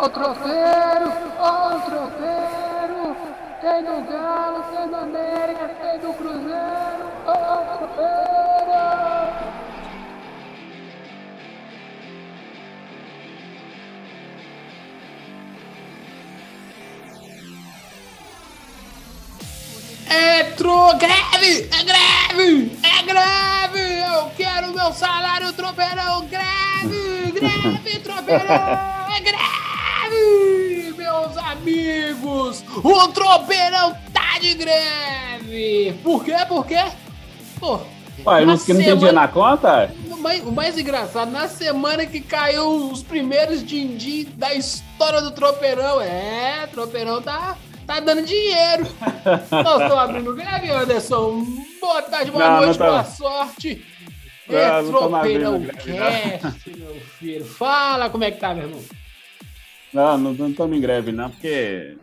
Ó o tropeiro, ó o tropeiro. Tem do Galo, tem do América, tem do Cruzeiro. Ó o tropeiro. Entrou greve! É greve! É greve! Eu quero meu salário, tropeirão! Greve! Greve, tropeirão! É greve! Meus amigos! O tropeirão tá de greve! Por quê? Por quê? Pô, Ué, não, que não tem dinheiro na conta? o mais, o mais engraçado, na semana que caiu os primeiros din-din da história do tropeirão, é, tropeirão tá, tá dando dinheiro. Nós estamos abrindo greve, Anderson. Boa tarde, boa Não, não noite, tá. boa sorte. Não, É não tropeirão cast, meu filho. Fala como é que tá, meu irmão. Não, não não estamos em greve, não, porque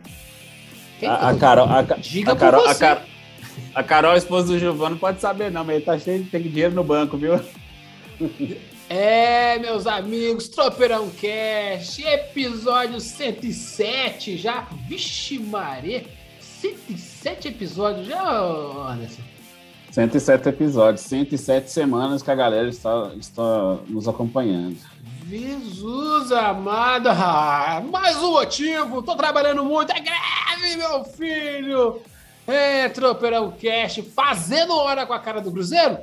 a, a Carol, a, Diga a Carol, a. Car- a Carol, a esposa do Giovanni, não pode saber, não, mas ele tá cheio de tem dinheiro no banco, viu? É, meus amigos, Tropeirão Cast, episódio 107 já. Vixe, Maria, 107 episódios já, Anderson. 107 episódios, 107 semanas que a galera está, está nos acompanhando. Jesus amado, ah, mais um motivo, tô trabalhando muito, é greve, meu filho. É, Tropeirão Cast, fazendo hora com a cara do Cruzeiro?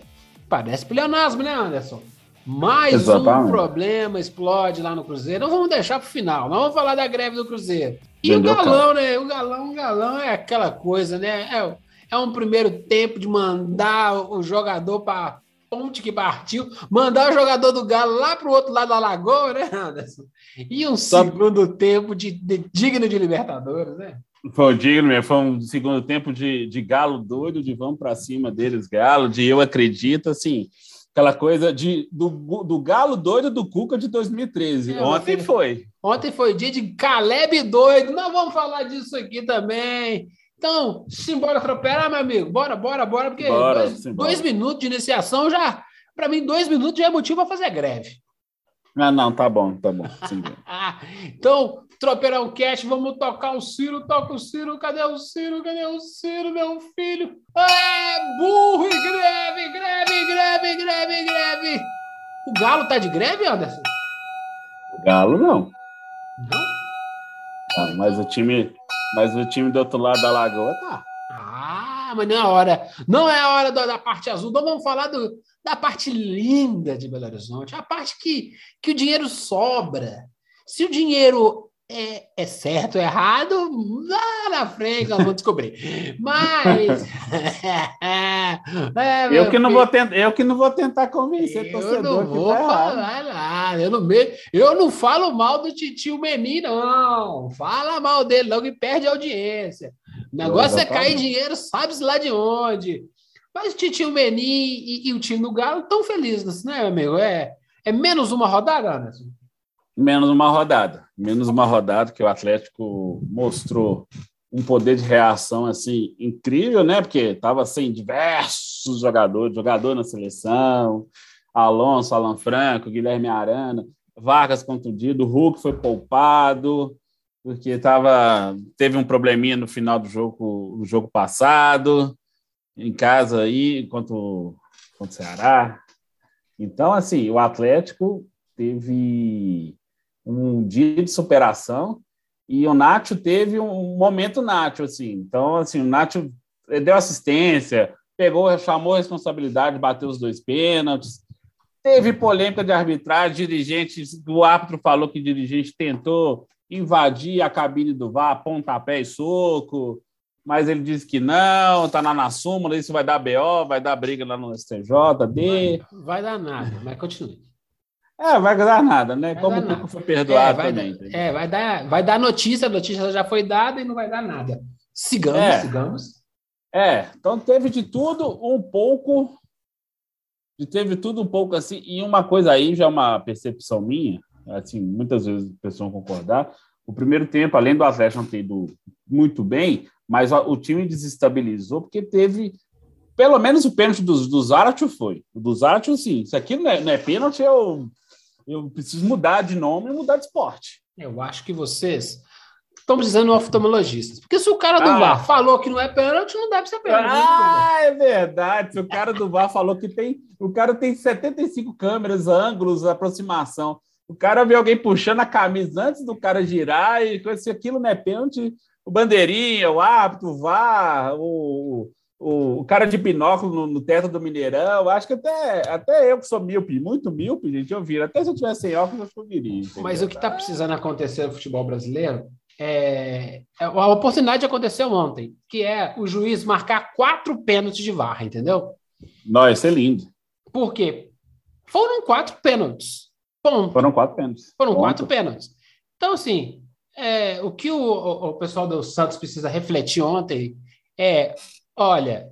Parece pleonasmo, né, Anderson? Mais um Exatamente. problema explode lá no Cruzeiro. Não vamos deixar pro final, não vamos falar da greve do Cruzeiro. E o galão, né? O galão, o galão é aquela coisa, né? É, é um primeiro tempo de mandar o jogador para ponte que partiu, mandar o jogador do Galo lá pro outro lado da lagoa, né, Anderson? E um Só- segundo tempo de, de- digno de Libertadores, né? Foi digno, mesmo, foi um segundo tempo de, de galo doido, de vamos para cima deles, galo, de eu acredito, assim, aquela coisa de, do, do galo doido do Cuca de 2013. É, Ontem foi. Ontem foi dia de Caleb doido. Não vamos falar disso aqui também. Então, simbora tropear, meu amigo. Bora, bora, bora, porque Bora, dois, simbora. dois minutos de iniciação já, para mim, dois minutos já é motivo para fazer greve. Ah, não, tá bom, tá bom. Ah, então, Tropeirão Cast, vamos tocar o Ciro, toca o Ciro, cadê o Ciro, cadê o Ciro, meu filho? É burro e greve, greve, greve, greve, greve. O Galo tá de greve, Anderson? O Galo não. Não? Ah, mas o time, mas o time do outro lado da lagoa tá. Ah, mas não é hora. Não é a hora da, da parte azul. Não vamos falar do, da parte linda de Belo Horizonte. A parte que, que o dinheiro sobra. Se o dinheiro é, é certo ou errado, lá na frente nós vamos descobrir. Mas. É, Eu que não vou tentar, eu que não vou tentar convencer eu torcedor não que vou tá falar nada. Eu não, me- eu não falo mal do titio Meni, não. Fala mal dele, não, que perde a audiência. O negócio é cair dinheiro, sabe-se lá de onde. Mas o titio Meni e, e o time do Galo estão felizes, né, meu amigo? É, é menos uma rodada, Anderson? Menos uma rodada. Menos uma rodada que o Atlético mostrou um poder de reação assim incrível, né? Porque estava sem diversos jogadores, jogador na seleção, Alonso, Alan Franco, Guilherme Arana, Vargas contundido, Hulk foi poupado porque tava teve um probleminha no final do jogo, no jogo passado, em casa aí, contra contra o Ceará. Então, assim, o Atlético teve um dia de superação e o Nacho teve um momento Nacho, assim. Então, assim, o Nacho deu assistência, pegou, chamou a responsabilidade, bateu os dois pênaltis. Teve polêmica de arbitragem, dirigentes, o árbitro falou que o dirigente tentou invadir a cabine do VAR, pontapé e soco, mas ele disse que não, tá lá na súmula, isso vai dar BO, vai dar briga lá no STJD. Vai dar nada, mas continue. É, vai dar nada, né? Vai Como o nada. foi É perdoado vai, também. dar, é, vai dar, vai dar notícia, a notícia já foi dada e não vai dar nada. Sigamos, É. sigamos. É, então teve de tudo um pouco. Teve tudo um pouco assim, e uma coisa aí já é uma percepção minha, assim, muitas vezes as pessoas vão concordar. O primeiro tempo, além do Atlético não ter ido muito bem, mas o, time desestabilizou, porque teve. Pelo menos o pênalti do, do Zaratio foi. O do Zaratio, sim. Isso aqui não é, não é pênalti, eu, eu preciso mudar de nome e mudar de esporte. Eu acho que vocês estão precisando de um oftalmologista. Porque se o cara do ah. VAR falou que não é pênalti, não deve ser pênalti. Ah, é verdade. Se o cara do VAR falou que tem. O cara tem 75 câmeras, ângulos, aproximação. O cara vê alguém puxando a camisa antes do cara girar e se aquilo não é pênalti, o bandeirinha, o árbitro, o VAR, o, o, o cara de binóculo no, no, teto do Mineirão. Acho que até, até eu que sou míope, muito míope, gente, eu vi. Até se eu tivesse sem óculos, eu viria. Entendeu? Mas o que está precisando acontecer no futebol brasileiro é, é, a oportunidade aconteceu ontem, que é o juiz marcar quatro pênaltis de VAR, entendeu? Não, isso é lindo. Por quê? Foram quatro pênaltis. Ponto. Foram quatro pênaltis. Foram Ponto. quatro pênaltis. Então, assim, é, o que o, o, pessoal do Santos precisa refletir ontem é: olha,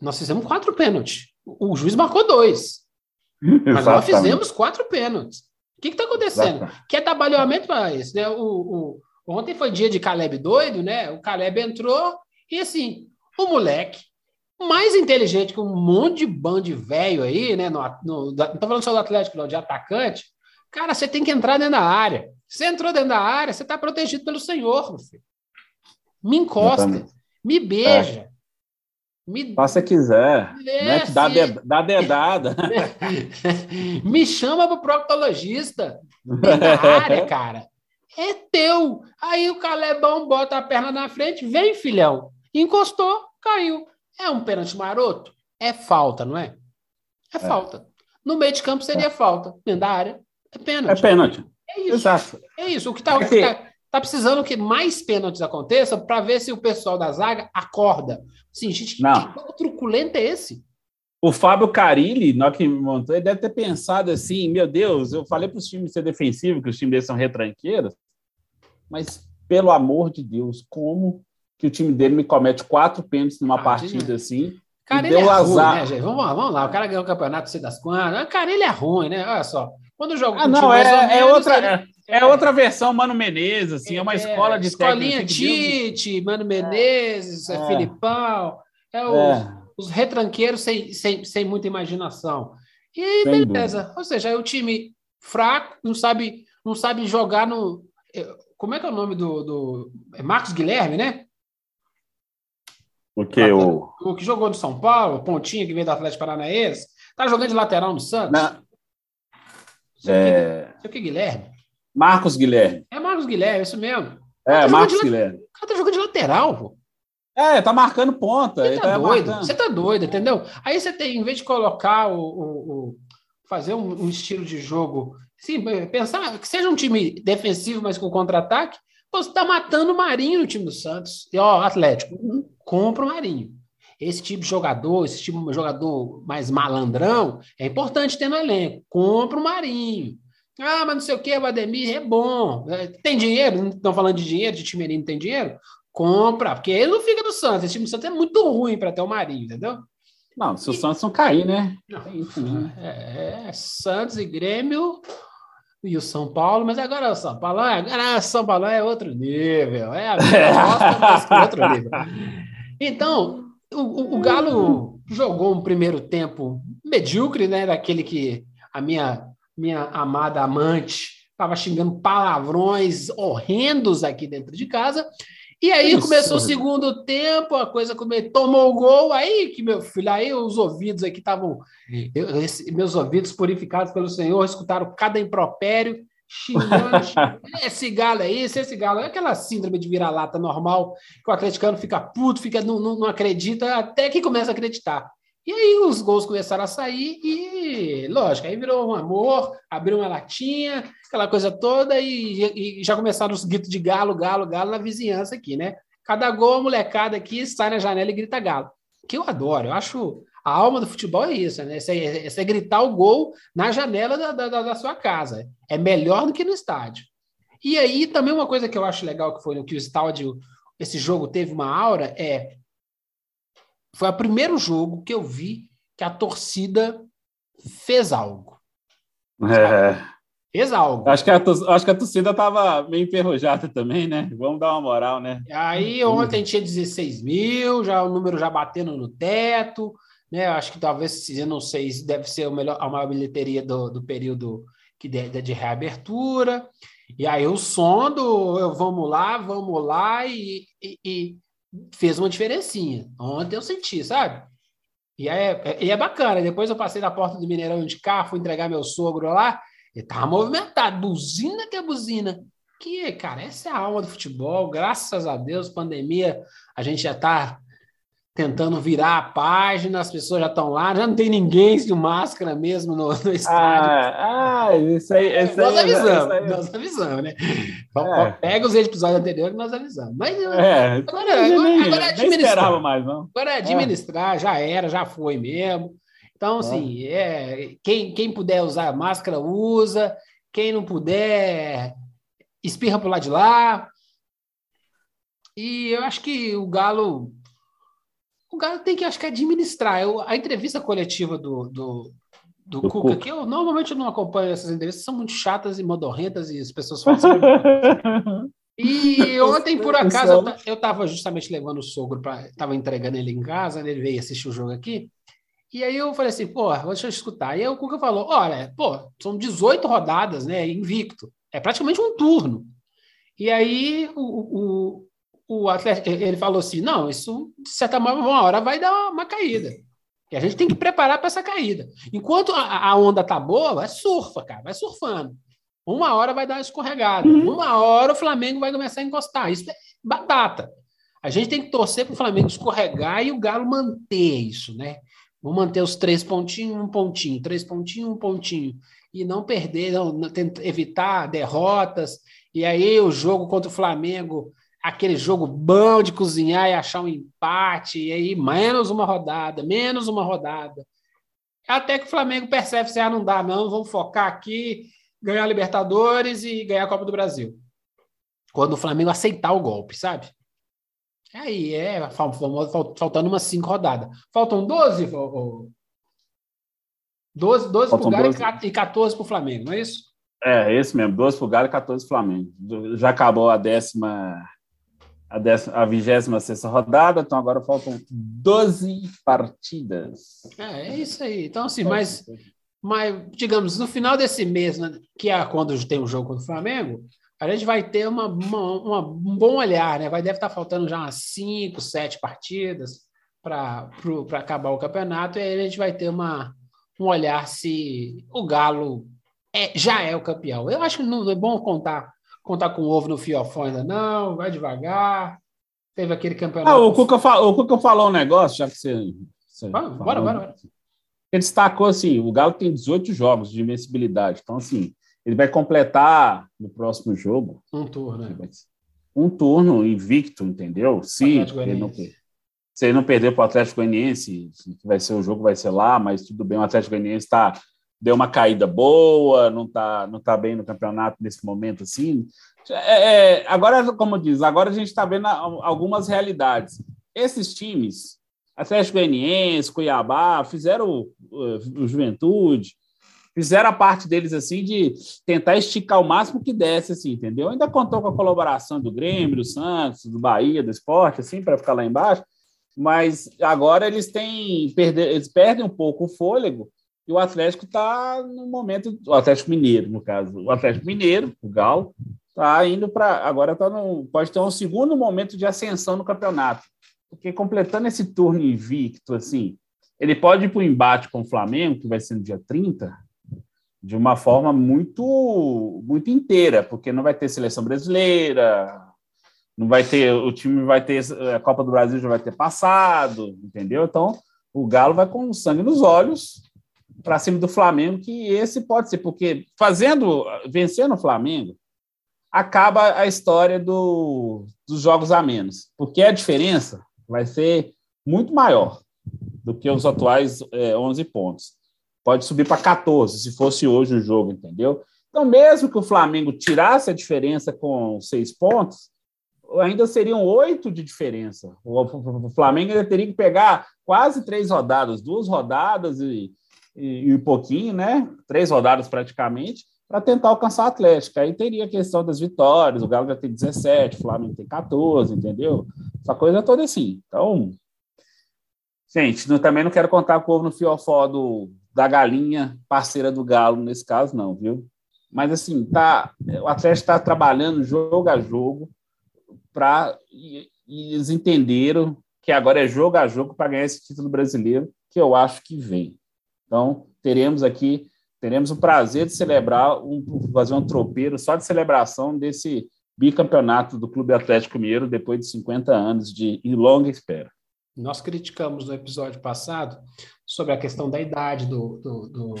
nós fizemos quatro pênaltis. O, juiz marcou dois. Mas nós fizemos quatro pênaltis. O que está acontecendo? Exatamente. Que é trabalhamento para isso, né? O, o, ontem foi dia de Caleb doido, né? O Caleb entrou e assim, o moleque mais inteligente que um monte de bando velho aí, né? No, no, não tô falando só do Atlético, não, de atacante. Cara, você tem que entrar dentro da área. Você entrou dentro da área, você está protegido pelo Senhor, você. Me encosta, Exatamente. me beija. É. Me... Faça quiser. É, né? dá, de, dá dedada. me chama para o proctologista. Dentro da área, cara. É teu. Aí o Calebão bota a perna na frente, vem, filhão. Encostou, caiu. É um pênalti maroto? É falta, não é? É, é. falta. No meio de campo seria é. falta. Dentro da área, é pênalti. É pênalti. É isso. Exato. É isso. O que está tá, tá precisando que mais pênaltis aconteçam para ver se o pessoal da zaga acorda. Sim, gente, Não. que truculento é esse? O Fábio Carilli, na que me montou, ele deve ter pensado assim: meu Deus, eu falei para os times ser defensivos, que os times deles são retranqueiros, mas pelo amor de Deus, como que o time dele me comete quatro pênaltis numa ah, partida assim? Cara, ele é azar. ruim, né, gente? Vamos lá, vamos lá. O cara ganhou o campeonato, sei das quantas. Cara, ele é ruim, né? Olha só. Quando joga ah, não, é, é outra, é, é, outra versão Mano Menezes, assim, é uma é, escola de Escolinha Tite, Mano Menezes, é, é. Filipão, é, os, é. os retranqueiros sem, sem, sem muita imaginação. E sem beleza. Dúvida. Ou seja, é o time fraco, não sabe, não sabe jogar no. Como é que é o nome do. do é Marcos Guilherme, né? O que? O... o que jogou no São Paulo, o Pontinha, que veio do Atlético Paranaense. Tá jogando de lateral no Santos? Não. Seu, é... que Guilherme? Marcos Guilherme. É Marcos Guilherme, isso mesmo. É, tá Marcos Guilherme. O cara tá jogando de lateral, pô. É, tá marcando ponta. Você tá, tá doido, marcando. você tá doido, entendeu? Aí você tem, em vez de colocar o. o, o fazer um, um, estilo de jogo. Sim, pensar que seja um time defensivo, mas com contra-ataque, você tá matando o Marinho no time do Santos. E, ó, Atlético, compra o Marinho. Esse tipo de jogador, esse tipo de jogador mais malandrão, é importante ter no elenco. Compra o Marinho. Ah, mas não sei o que, o Ademir é bom. É, tem dinheiro? Não estão falando de dinheiro, de time não tem dinheiro? Compra, porque ele não fica do Santos. Esse time do Santos é muito ruim para ter o Marinho, entendeu? Não, se o Santos não cair, né? Não, né? É, é, Santos e Grêmio e o São Paulo, mas agora o São Paulo, agora o São Paulo é outro nível, é a nossa, é outro nível. Então, o, o, Galo jogou um primeiro tempo medíocre, né? Daquele que a minha, minha amada amante estava xingando palavrões horrendos aqui dentro de casa. E aí Isso. começou o segundo tempo, a coisa come... tomou o gol, aí que meu filho, aí os ouvidos aqui estavam, meus ouvidos purificados pelo Senhor, escutaram cada impropério, xingando, esse galo é isso, esse galo é aquela síndrome de vira-lata normal, que o atleticano fica puto, fica, não, não, não, acredita, até que começa a acreditar. E aí os gols começaram a sair e, lógico, aí virou um amor, abriu uma latinha, aquela coisa toda e, e já começaram os gritos de galo, galo, galo na vizinhança aqui, né? Cada gol, a molecada aqui sai na janela e grita galo. Que eu adoro, eu acho a alma do futebol é isso, né? Você, é gritar o gol na janela da, da, da, sua casa. É melhor do que no estádio. E aí, também uma coisa que eu acho legal que foi no que o estádio, esse jogo teve uma aura, é. Foi o primeiro jogo que eu vi que a torcida fez algo. É. Fez algo. Acho que, a, acho que a torcida estava meio enferrujada também, né? Vamos dar uma moral, né? Aí ontem tinha 16 mil, já o número já batendo no teto né? Acho que talvez, eu não sei, deve ser o melhor, a maior bilheteria do, do período que de, de reabertura. E aí o som do eu, vamos lá, vamos lá, e, e, e, fez uma diferencinha. Ontem eu senti, sabe? E é, e é bacana. Depois eu passei na porta do Mineirão de carro, fui entregar meu sogro lá, e tava movimentado, buzina que é buzina. Que, cara, essa é a alma do futebol. Graças a Deus, pandemia, a gente já tá tentando virar a página, as pessoas já estão lá, já não tem ninguém de máscara mesmo no, no estádio. Ah, ah, isso aí. Isso nós aí, avisamos, aí, nós avisamos, né? É. Pega os episódios anteriores que nós avisamos. Mas é, agora, agora, nem, agora é administrar. mais, não. Agora é administrar, é. já era, já foi mesmo. Então, assim, é, quem, quem puder usar máscara, usa. Quem não puder, espirra para lado de lá. E eu acho que o Galo o Galo tem que, acho que, administrar. Eu, a entrevista coletiva do, do, do, do Cuca, Cuca, que eu normalmente não acompanho essas entrevistas, são muito chatas e modorrentas e as pessoas falam. E ontem, por acaso, eu estava justamente levando o sogro para. Estava entregando ele em casa, né, ele veio assistir o jogo aqui. E aí eu falei assim, pô, deixa eu escutar. E aí o Cuca falou: olha, pô, são 18 rodadas, né? Invicto. É praticamente um turno. E aí o, o Atlético, ele falou assim: não, isso, de certa forma, uma hora vai dar uma, caída. E a gente tem que preparar para essa caída. Enquanto a, a, onda tá boa, vai surfa, cara, vai surfando. Uma hora vai dar uma escorregada. Uhum. Uma hora o Flamengo vai começar a encostar. Isso é batata. A gente tem que torcer para o Flamengo escorregar e o Galo manter isso, né? Vamos manter os três pontinhos, um pontinho, três pontinhos, um pontinho. E não perder, não, evitar derrotas. E aí o jogo contra o Flamengo aquele jogo bom de cozinhar e achar um empate, e aí menos uma rodada, menos uma rodada. Até que o Flamengo percebe se ah, não dá, não, vamos focar aqui, ganhar a Libertadores e ganhar a Copa do Brasil. Quando o Flamengo aceitar o golpe, sabe? Aí é, faltando umas cinco rodadas. Faltam 12, 12, 12 para o Galo e 14 para o Flamengo, não é isso? É, esse mesmo, 12 para o Galo e 14 para o Flamengo. Já acabou a décima a, vigésima a 26 rodada, então agora faltam 12 partidas. É, é isso aí. Então, assim, mas, mas digamos, no final desse mês, né, que é quando tem um jogo contra o Flamengo, a gente vai ter uma, uma, uma um bom olhar, né? Vai deve estar faltando já umas 5, 7 partidas para acabar o campeonato, e aí a gente vai ter uma, um olhar se o Galo é, já é o campeão. Eu acho que não é bom contar contar com o ovo no fiofó ainda não, vai devagar. Teve aquele campeonato. Ah, o Cuca, o Cuca falou um negócio, já que você. você bora, bora, bora, Ele destacou assim: o Galo tem 18 jogos de invencibilidade. Então, assim, ele vai completar no próximo jogo. Um turno, né? Um turno invicto, entendeu? Se ele não, se ele não perder para o Atlético Goianiense, vai ser o jogo, vai ser lá, mas tudo bem, o Atlético Goianiense está deu uma caída boa, não está não tá bem no campeonato nesse momento assim. É, é, agora, como diz, agora a gente está vendo algumas realidades. Esses times, Atlético Goianiense, Cuiabá, fizeram o, o Juventude, fizeram a parte deles assim de tentar esticar o máximo que desse, assim, entendeu? Ainda contou com a colaboração do Grêmio, do Santos, do Bahia, do Esporte, assim, para ficar lá embaixo. Mas agora eles têm eles perdem um pouco o fôlego e o Atlético está no momento, o Atlético Mineiro, no caso, o Atlético Mineiro, o Galo, está indo para. Agora tá no, pode ter um segundo momento de ascensão no campeonato. Porque completando esse turno invicto, assim, ele pode ir para o embate com o Flamengo, que vai ser no dia 30, de uma forma muito, muito inteira, porque não vai ter seleção brasileira, não vai ter, o time vai ter, a Copa do Brasil já vai ter passado, entendeu? Então, o Galo vai com sangue nos olhos para cima do Flamengo, que esse pode ser, porque fazendo, vencendo o Flamengo, acaba a história do, dos jogos a menos, porque a diferença vai ser muito maior do que os atuais é, 11 pontos. Pode subir para 14, se fosse hoje o jogo, entendeu? Então, mesmo que o Flamengo tirasse a diferença com seis pontos, ainda seriam oito de diferença. O Flamengo ainda teria que pegar quase três rodadas, duas rodadas e e, e pouquinho, né? Três rodadas praticamente, para tentar alcançar o Atlético. Aí teria a questão das vitórias, o Galo já tem 17, o Flamengo tem 14, entendeu? Essa coisa toda assim. Então, gente, não, também não quero contar com o ovo no fiofó do, da galinha parceira do Galo nesse caso, não, viu? Mas assim, tá, o Atlético está trabalhando jogo a jogo para eles entenderam que agora é jogo a jogo para ganhar esse título brasileiro, que eu acho que vem. Então, teremos aqui, teremos o prazer de celebrar, um, fazer um tropeiro só de celebração desse bicampeonato do Clube Atlético Mineiro depois de 50 anos de longa espera. Nós criticamos no episódio passado sobre a questão da idade do, do, do,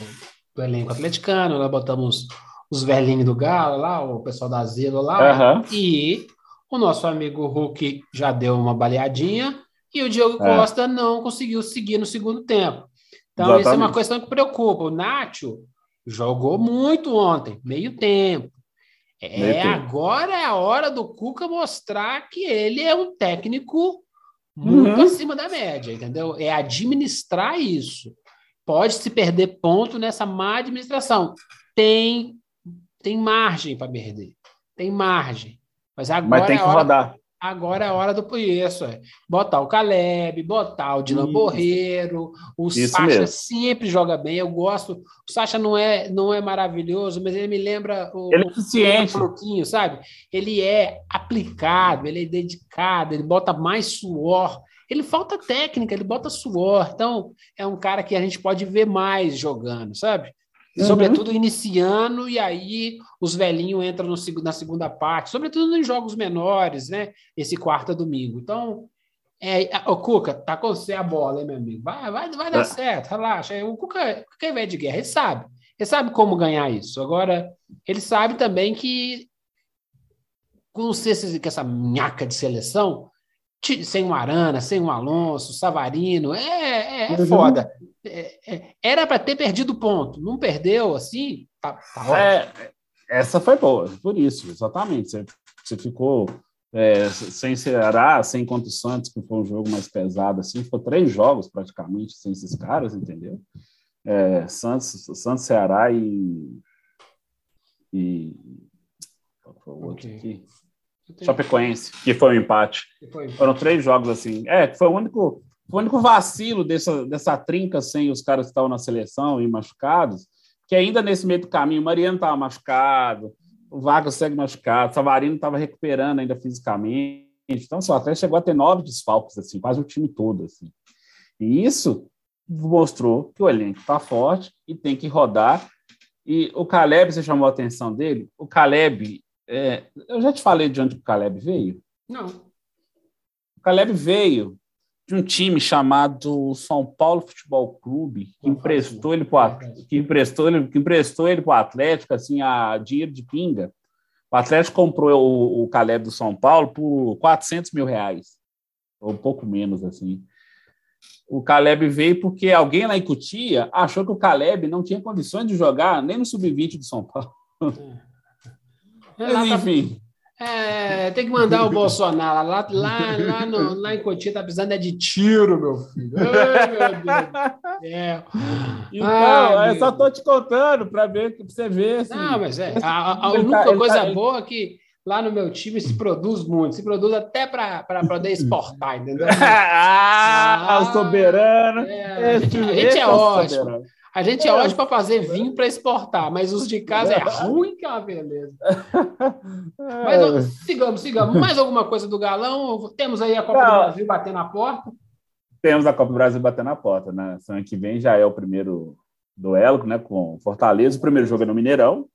do elenco atleticano, nós botamos os velhinhos do Galo lá, o pessoal da Asilo lá, uhum. e o nosso amigo Hulk já deu uma baleadinha e o Diogo é. Costa não conseguiu seguir no segundo tempo. Então, Exatamente. isso é uma questão que preocupa. O Nacho jogou muito ontem, meio tempo. É, agora é a hora do Cuca mostrar que ele é um técnico muito uhum. acima da média, entendeu? É administrar isso. Pode se perder ponto nessa má administração. Tem tem margem para perder. Tem margem. Mas agora Mas tem que é hora, rodar. Agora é a hora do isso, é. Botar o Caleb, botar o Dylan Borreiro, o isso Sacha mesmo. sempre joga bem. Eu gosto. O Sacha não é, não é maravilhoso, mas ele me lembra o, ele é eficiente. O sabe? Ele é aplicado, ele é dedicado, ele bota mais suor. Ele falta técnica, ele bota suor. Então, é um cara que a gente pode ver mais jogando, sabe? Uhum. Sobretudo iniciando, e aí os velhinhos entram no, na segunda parte, sobretudo em jogos menores, né? Esse quarta domingo. Então, é, o Cuca, tá com você a bola, hein, meu amigo? Vai, vai, vai dar é. certo, relaxa. O Cuca, o Cuca é velho de guerra, ele sabe. Ele sabe como ganhar isso. Agora, ele sabe também que com essa minhaca de seleção, sem o Arana, sem o Alonso, Savarino, é, é, é uhum. foda. É, é, era para ter perdido ponto, não perdeu assim, tá, tá é, essa foi boa, por isso, exatamente. Você, você ficou é, sem Ceará, sem contra o Santos, que foi um jogo mais pesado, assim, ficou três jogos praticamente sem esses caras, entendeu? Santos, Santos, Ceará e. e qual foi o outro okay. aqui? Chapecoense, que foi um empate. Foram três jogos assim. É, foi o único, foi o único vacilo dessa, dessa trinca sem os caras que estavam na seleção e machucados, que ainda nesse meio do caminho, o Mariano estava machucado, o Vargas segue machucado, o Savarino estava recuperando ainda fisicamente. Então, só até chegou a ter nove desfalques, assim, quase o time todo. Assim. E isso mostrou que o elenco está forte e tem que rodar. E o Caleb, você chamou a atenção dele? O Caleb, é, eu já te falei de onde o Caleb veio? Não. O Caleb veio de um time chamado São Paulo Futebol Clube, que emprestou ele para que emprestou ele, que emprestou ele para o Atlético assim a dinheiro de pinga. O Atlético comprou o, o Caleb do São Paulo por 400 mil reais, ou um pouco menos assim. O Caleb veio porque alguém lá em Cutia achou que o Caleb não tinha condições de jogar nem no sub-20 do São Paulo. É. Mas, tá enfim. É, tem que mandar o Bolsonaro lá, lá, lá, no, lá em Cotia, tá precisando é de tiro, meu filho. Ai, meu Deus. É. Então, Ai, eu só tô te contando para ver que você vê. Assim. Não, mas é. A, a única tá, coisa tá, boa é que lá no meu time se produz muito, se produz até para poder exportar, entendeu? ah, ah, o soberano. É, esse, a gente é, é ótimo. Soberano. A gente é, é ótimo para fazer vinho para exportar, mas os de casa é ruim que é uma beleza. Mas é. sigamos, sigamos. Mais alguma coisa do galão? Temos aí a Copa Não. do Brasil batendo na porta. Temos a Copa do Brasil batendo na porta, né? Semana que vem já é o primeiro duelo, né? Com Fortaleza. O primeiro jogo é no Mineirão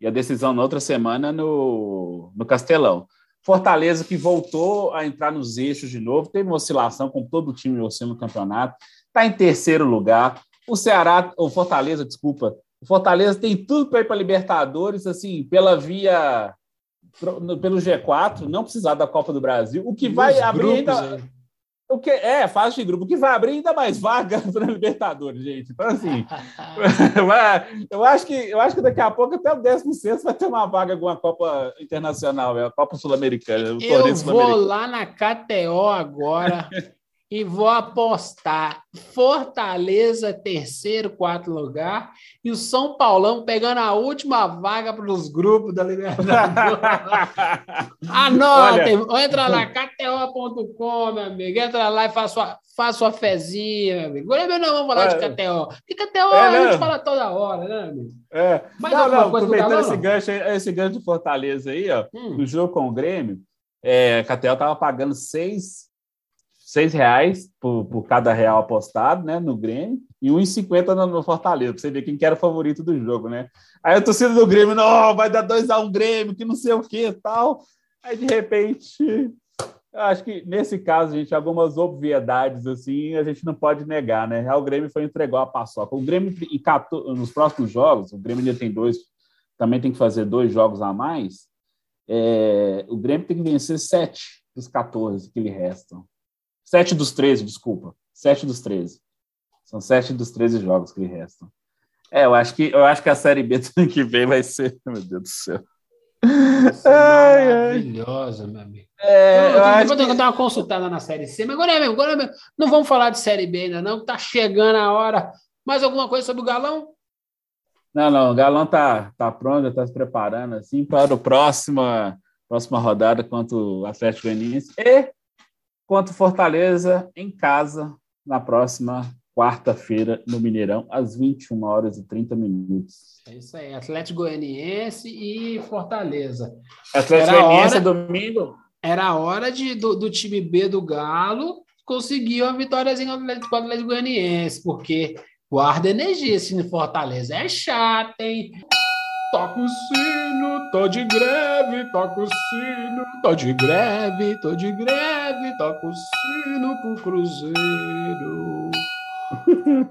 e a decisão na outra semana no, no Castelão. Fortaleza que voltou a entrar nos eixos de novo, teve uma oscilação com todo o time oscilando no campeonato, está em terceiro lugar, o Ceará, o Fortaleza, desculpa, o Fortaleza tem tudo para ir para Libertadores, assim, pela via pelo G4, não precisar da Copa do Brasil, o que Nos vai abrir ainda. O que é fase de grupo, o que vai abrir ainda mais vaga para Libertadores, gente. Então, assim, eu acho que eu acho que daqui a pouco até o 16 vai ter uma vaga alguma Copa Internacional, é a Copa Sul-Americana. Eu vou lá na KTO agora e vou apostar Fortaleza, terceiro, quarto lugar, e o São Paulão pegando a última vaga para os grupos da Libertadores. Anotem, Olha... entra lá, KTO.com, meu amigo, entra lá e faça sua, faça sua fezinha, meu amigo. Agora não vamos falar Olha... de KTO, porque KTO é, a gente fala toda hora, né, amigo? É. Mas não, não, aproveitando esse gancho, esse gancho de Fortaleza aí, ó, hum. no jogo com o Grêmio, é, a KTO estava pagando seis seis reais por, por, cada real apostado, né, no Grêmio, e 1,50 no, no Fortaleza, para você ver quem que era o favorito do jogo, né? Aí a torcida do Grêmio, não, vai dar 2 a 1 um Grêmio, que não sei o que tal. Aí, de repente, acho que nesse caso, gente, algumas obviedades assim, a gente não pode negar, né? O Grêmio foi entregou a paçoca. O Grêmio, nos próximos jogos, o Grêmio ainda tem dois, também tem que fazer dois jogos a mais. É, o Grêmio tem que vencer sete dos 14 que lhe restam. Sete dos 13, desculpa. Sete dos 13. São sete dos 13 jogos que lhe restam. É, eu acho que, eu acho que a Série B do ano que vem vai ser. Meu Deus do céu. Ai, maravilhosa, meu amigo. É, eu, eu, que... dar uma consultada na Série C, mas agora é mesmo, agora é mesmo. Não vamos falar de Série B ainda, não. Tá chegando a hora. Mais alguma coisa sobre o Galão? Não, não. O Galão tá, tá pronto, está se preparando assim para a próxima, próxima rodada contra o Atlético Goianiense e contra o Fortaleza em casa na próxima quarta-feira no Mineirão, às 21 horas e 30 minutos. É isso aí, Atlético Goianiense e Fortaleza. Atlético Goianiense é domingo? Era a hora de, do, do, time B do Galo conseguir uma vitóriazinha com o Atlético Goianiense, porque guarda energia esse time Fortaleza. É chato, hein? Toca o sino, tô de greve, toca o sino, tô de greve, tô de greve, toca o sino pro Cruzeiro.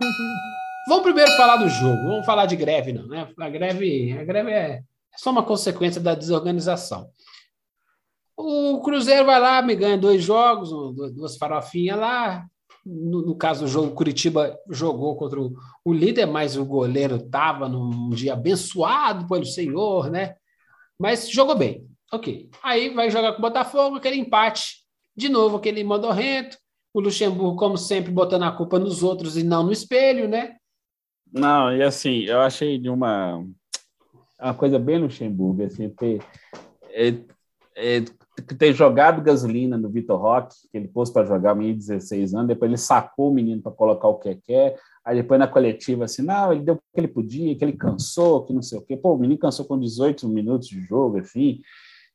Vamos primeiro falar do jogo, vamos falar de greve, não, né? A greve, a greve é só uma consequência da desorganização. O Cruzeiro vai lá, me ganha dois jogos, duas farofinhas lá, no, no, caso do jogo, Curitiba jogou contra o, o líder, mas o goleiro estava num dia abençoado pelo Senhor, né? Mas jogou bem. Ok. Aí vai jogar com o Botafogo, aquele empate. De novo, aquele modorrento. O Luxemburgo, como sempre, botando a culpa nos outros e não no espelho, né? Não, e assim, eu achei de uma, uma coisa bem Luxemburgo, assim, ter, é, é, ter jogado gasolina no Vitor Roque, que ele pôs para jogar menino de 16 anos, depois ele sacou o menino para colocar o que quer, aí depois na coletiva assim, não, ele deu o que ele podia, que ele cansou, que não sei o quê. Pô, o menino cansou com 18 minutos de jogo, enfim.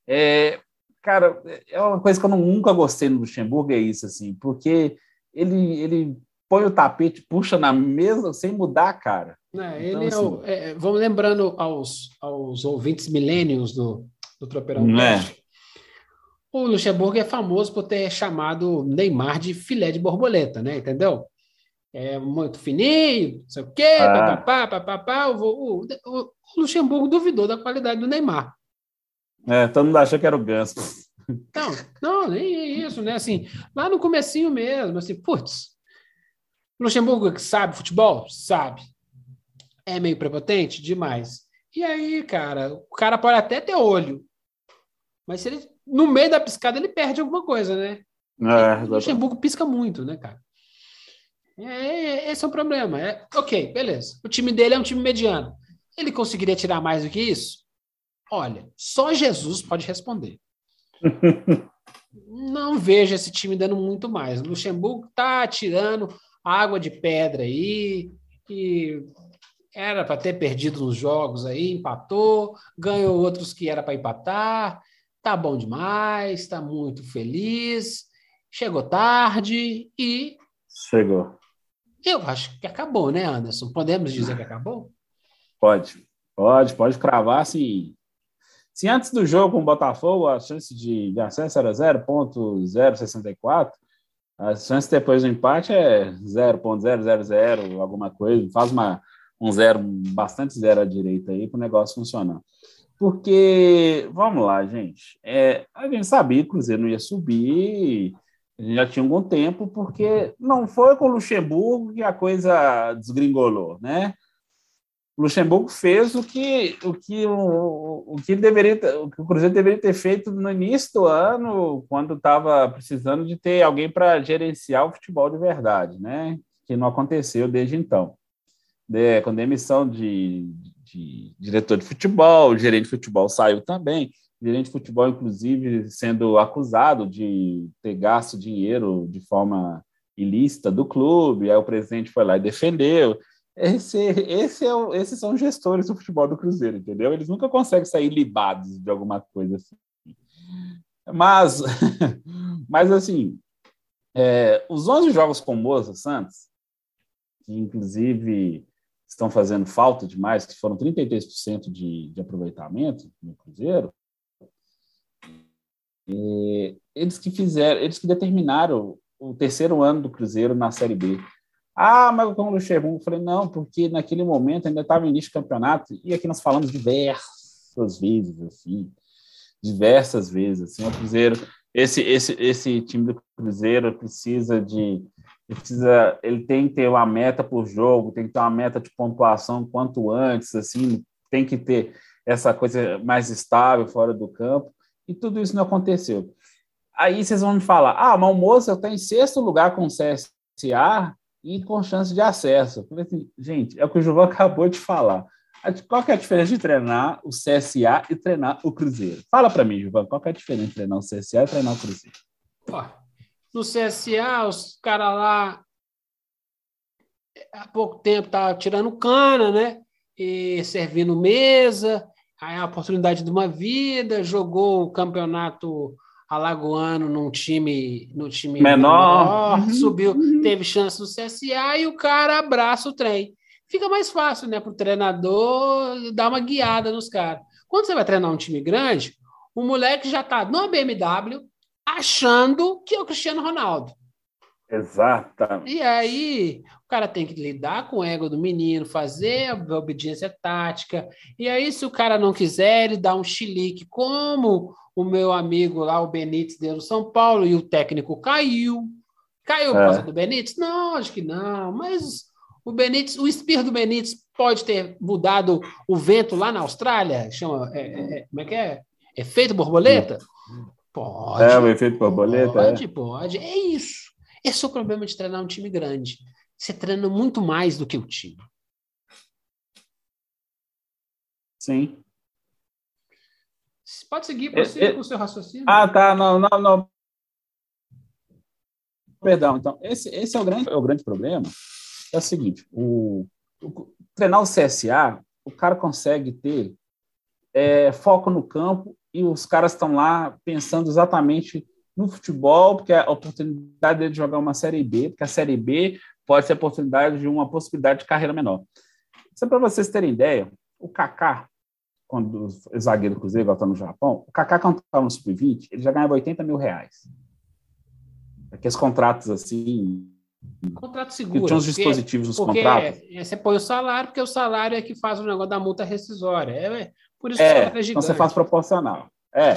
É, cara, é uma coisa que eu nunca gostei no Luxemburgo, é isso, assim, porque ele, ele põe o tapete, puxa na mesa sem mudar cara. É, então, ele assim, é, o, é, vamos lembrando aos, aos ouvintes milênios do, do Tropeirão é. O Luxemburgo é famoso por ter chamado Neymar de filé de borboleta, né? Entendeu? É muito fininho, não sei o quê, ah. papapá, papapá. O, o, o, Luxemburgo duvidou da qualidade do Neymar. É, todo mundo achou que era o Ganso. Não, não, nem isso, né? Assim, lá no comecinho mesmo, assim, putz, Luxemburgo sabe futebol? Sabe. É meio prepotente? Demais. E aí, cara, o cara pode até ter olho, mas se ele no meio da piscada ele perde alguma coisa, né? É, o Luxemburgo pisca muito, né, cara? É, é, esse é o problema. É, ok, beleza. O time dele é um time mediano. Ele conseguiria tirar mais do que isso? Olha, só Jesus pode responder. Não vejo esse time dando muito mais. O Luxemburgo tá tirando água de pedra aí, e era para ter perdido nos jogos aí, empatou, ganhou outros que era para empatar tá bom demais, está muito feliz, chegou tarde e. Chegou. Eu acho que acabou, né, Anderson? Podemos dizer que acabou? Pode, pode, pode cravar assim. Se antes do jogo com o Botafogo a chance de, de acesso era 0,064, a chance depois do empate é 0,000, alguma coisa. Faz uma, um zero, bastante zero à direita aí para o negócio funcionar. Porque, vamos lá, gente, é, a gente sabia que o Cruzeiro não ia subir, já tinha algum tempo, porque não foi com o Luxemburgo que a coisa desgringolou, né? Luxemburgo fez o que o que o, o que deveria o que o Cruzeiro deveria ter feito no início do ano, quando estava precisando de ter alguém para gerenciar o futebol de verdade, né? Que não aconteceu desde então. De, com demissão de, de, diretor de futebol, o gerente de futebol saiu também, gerente de futebol, inclusive, sendo acusado de ter gasto dinheiro de forma ilícita do clube, aí o presidente foi lá e defendeu. Esse, esse é o, esses são gestores do futebol do Cruzeiro, entendeu? Eles nunca conseguem sair libados de alguma coisa assim. Mas, mas assim, é, os 11 jogos com Moza Santos, que inclusive estão fazendo falta demais, que foram 33% de, de aproveitamento no Cruzeiro, é, eles que fizeram, eles que determinaram o terceiro ano do Cruzeiro na Série B. Ah, mas como o Luxemburgo? Eu falei, não, porque naquele momento ainda estava início do campeonato, e aqui nós falamos diversas vezes, assim, diversas vezes, assim, o Cruzeiro, esse, esse, esse time do Cruzeiro precisa de, precisa, ele tem que ter uma meta por jogo, tem que ter uma meta de pontuação quanto antes, assim, tem que ter essa coisa mais estável fora do campo, e tudo isso não aconteceu. Aí vocês vão me falar, ah, mas o Moça está em sexto lugar com o CSA, e com chance de acesso. Assim, gente, é o que o João acabou de falar. Qual é a diferença de treinar o CSA e treinar o Cruzeiro? Fala para mim, João, qual é a diferença de treinar o CSA e treinar o Cruzeiro? Pô, no CSA, os caras lá há pouco tempo estavam tirando cana, né? E servindo mesa, aí a oportunidade de uma vida, jogou o campeonato alagoano num time, no time menor, menor uhum. subiu, teve chance no CSA e o cara abraça o trem. Fica mais fácil, né, para o treinador dar uma guiada nos caras. Quando você vai treinar um time grande, o moleque já está no BMW achando que é o Cristiano Ronaldo. Exatamente. E aí, cara tem que lidar com o ego do menino, fazer a obediência tática. E aí, se o cara não quiser, ele dá um chilique, como o meu amigo lá, o Benítez, deu no São Paulo, e o técnico caiu. Caiu por é. causa do Benítez? Não, acho que não, mas o Benítez, o espírito do Benítez pode ter mudado o vento lá na Austrália? Chama, é, é, é como é que é? Efeito borboleta? Pode. É, o efeito borboleta. Pode, é. pode. É isso. Esse é o problema de treinar um time grande. Você treina muito mais do que o time. Sim. Pode seguir, prossiga é, é, com o seu raciocínio. Ah, tá. Não, não, não. Perdão. Então, esse, esse é, o grande, é o grande problema. É o seguinte: o, o treinar o CSA, o cara consegue ter é, foco no campo e os caras estão lá pensando exatamente no futebol, porque é a oportunidade de jogar uma Série B, porque a Série B pode ser a oportunidade de uma possibilidade de carreira menor. Só para vocês terem ideia, o Kaká, quando o zagueiro do Cruzeiro está no Japão, o Kaká, quando estava no Sub-20, ele já ganhava 80 mil reais. Aqueles contratos assim. Contrato seguro. Tinha uns dispositivos nos porque contratos. É, você põe o salário, porque o salário é que faz o negócio da multa rescisória. É, é por isso é, que é Então você faz proporcional. É.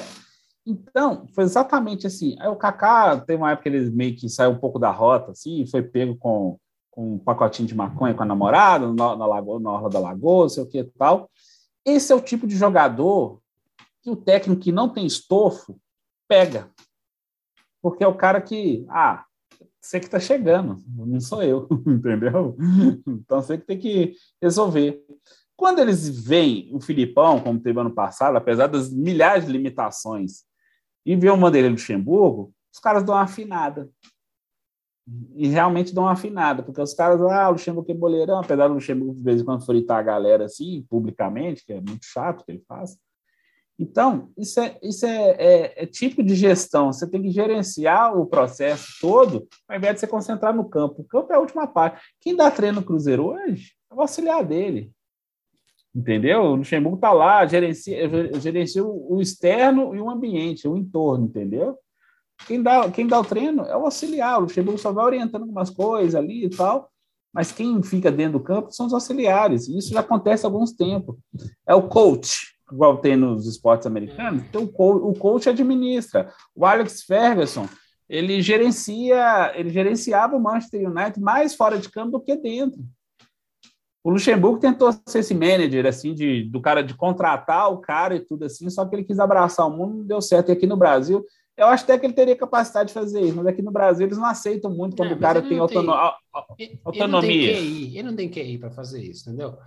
Então, foi exatamente assim. Aí o Kaká, teve uma época que ele meio que saiu um pouco da rota, assim, foi pego com, com um pacotinho de maconha com a namorada, na, na, lagoa, na Orla da Lagoa, sei o que e tal. Esse é o tipo de jogador que o técnico que não tem estofo pega. Porque é o cara que, ah, você que está chegando, não sou eu, entendeu? Então você que tem que resolver. Quando eles veem o Filipão, como teve ano passado, apesar das milhares de limitações, e vê o Vanderlei Luxemburgo, os caras dão uma afinada. E realmente dão uma afinada, porque os caras, ah, o Luxemburgo é boleirão, apesar do Luxemburgo de vez em quando fritar a galera assim, publicamente, que é muito chato que ele faz. Então, isso é, isso é, é, é, tipo de gestão. Você tem que gerenciar o processo todo, ao invés de se concentrar no campo. O campo é a última parte. Quem dá treino no Cruzeiro hoje é o auxiliar dele. Entendeu? O Luxemburgo está lá, gerencia, gerencia o externo e o ambiente, o entorno, entendeu? Quem dá, quem dá o treino é o auxiliar. O Luxemburgo só vai orientando algumas coisas ali e tal, mas quem fica dentro do campo são os auxiliares. Isso já acontece há alguns tempos. É o coach, igual tem nos esportes americanos. Então, o, coach, o coach administra. O Alex Ferguson, ele gerencia, ele gerenciava o Manchester United mais fora de campo do que dentro. O Luxemburgo tentou ser esse manager, assim, de, do cara de contratar o cara e tudo assim, só que ele quis abraçar o mundo, não deu certo. E aqui no Brasil, eu acho até que ele teria capacidade de fazer isso, mas aqui no Brasil eles não aceitam muito quando é, o cara tem, autono tem autonomia. Ele não tem QI, para fazer isso, entendeu?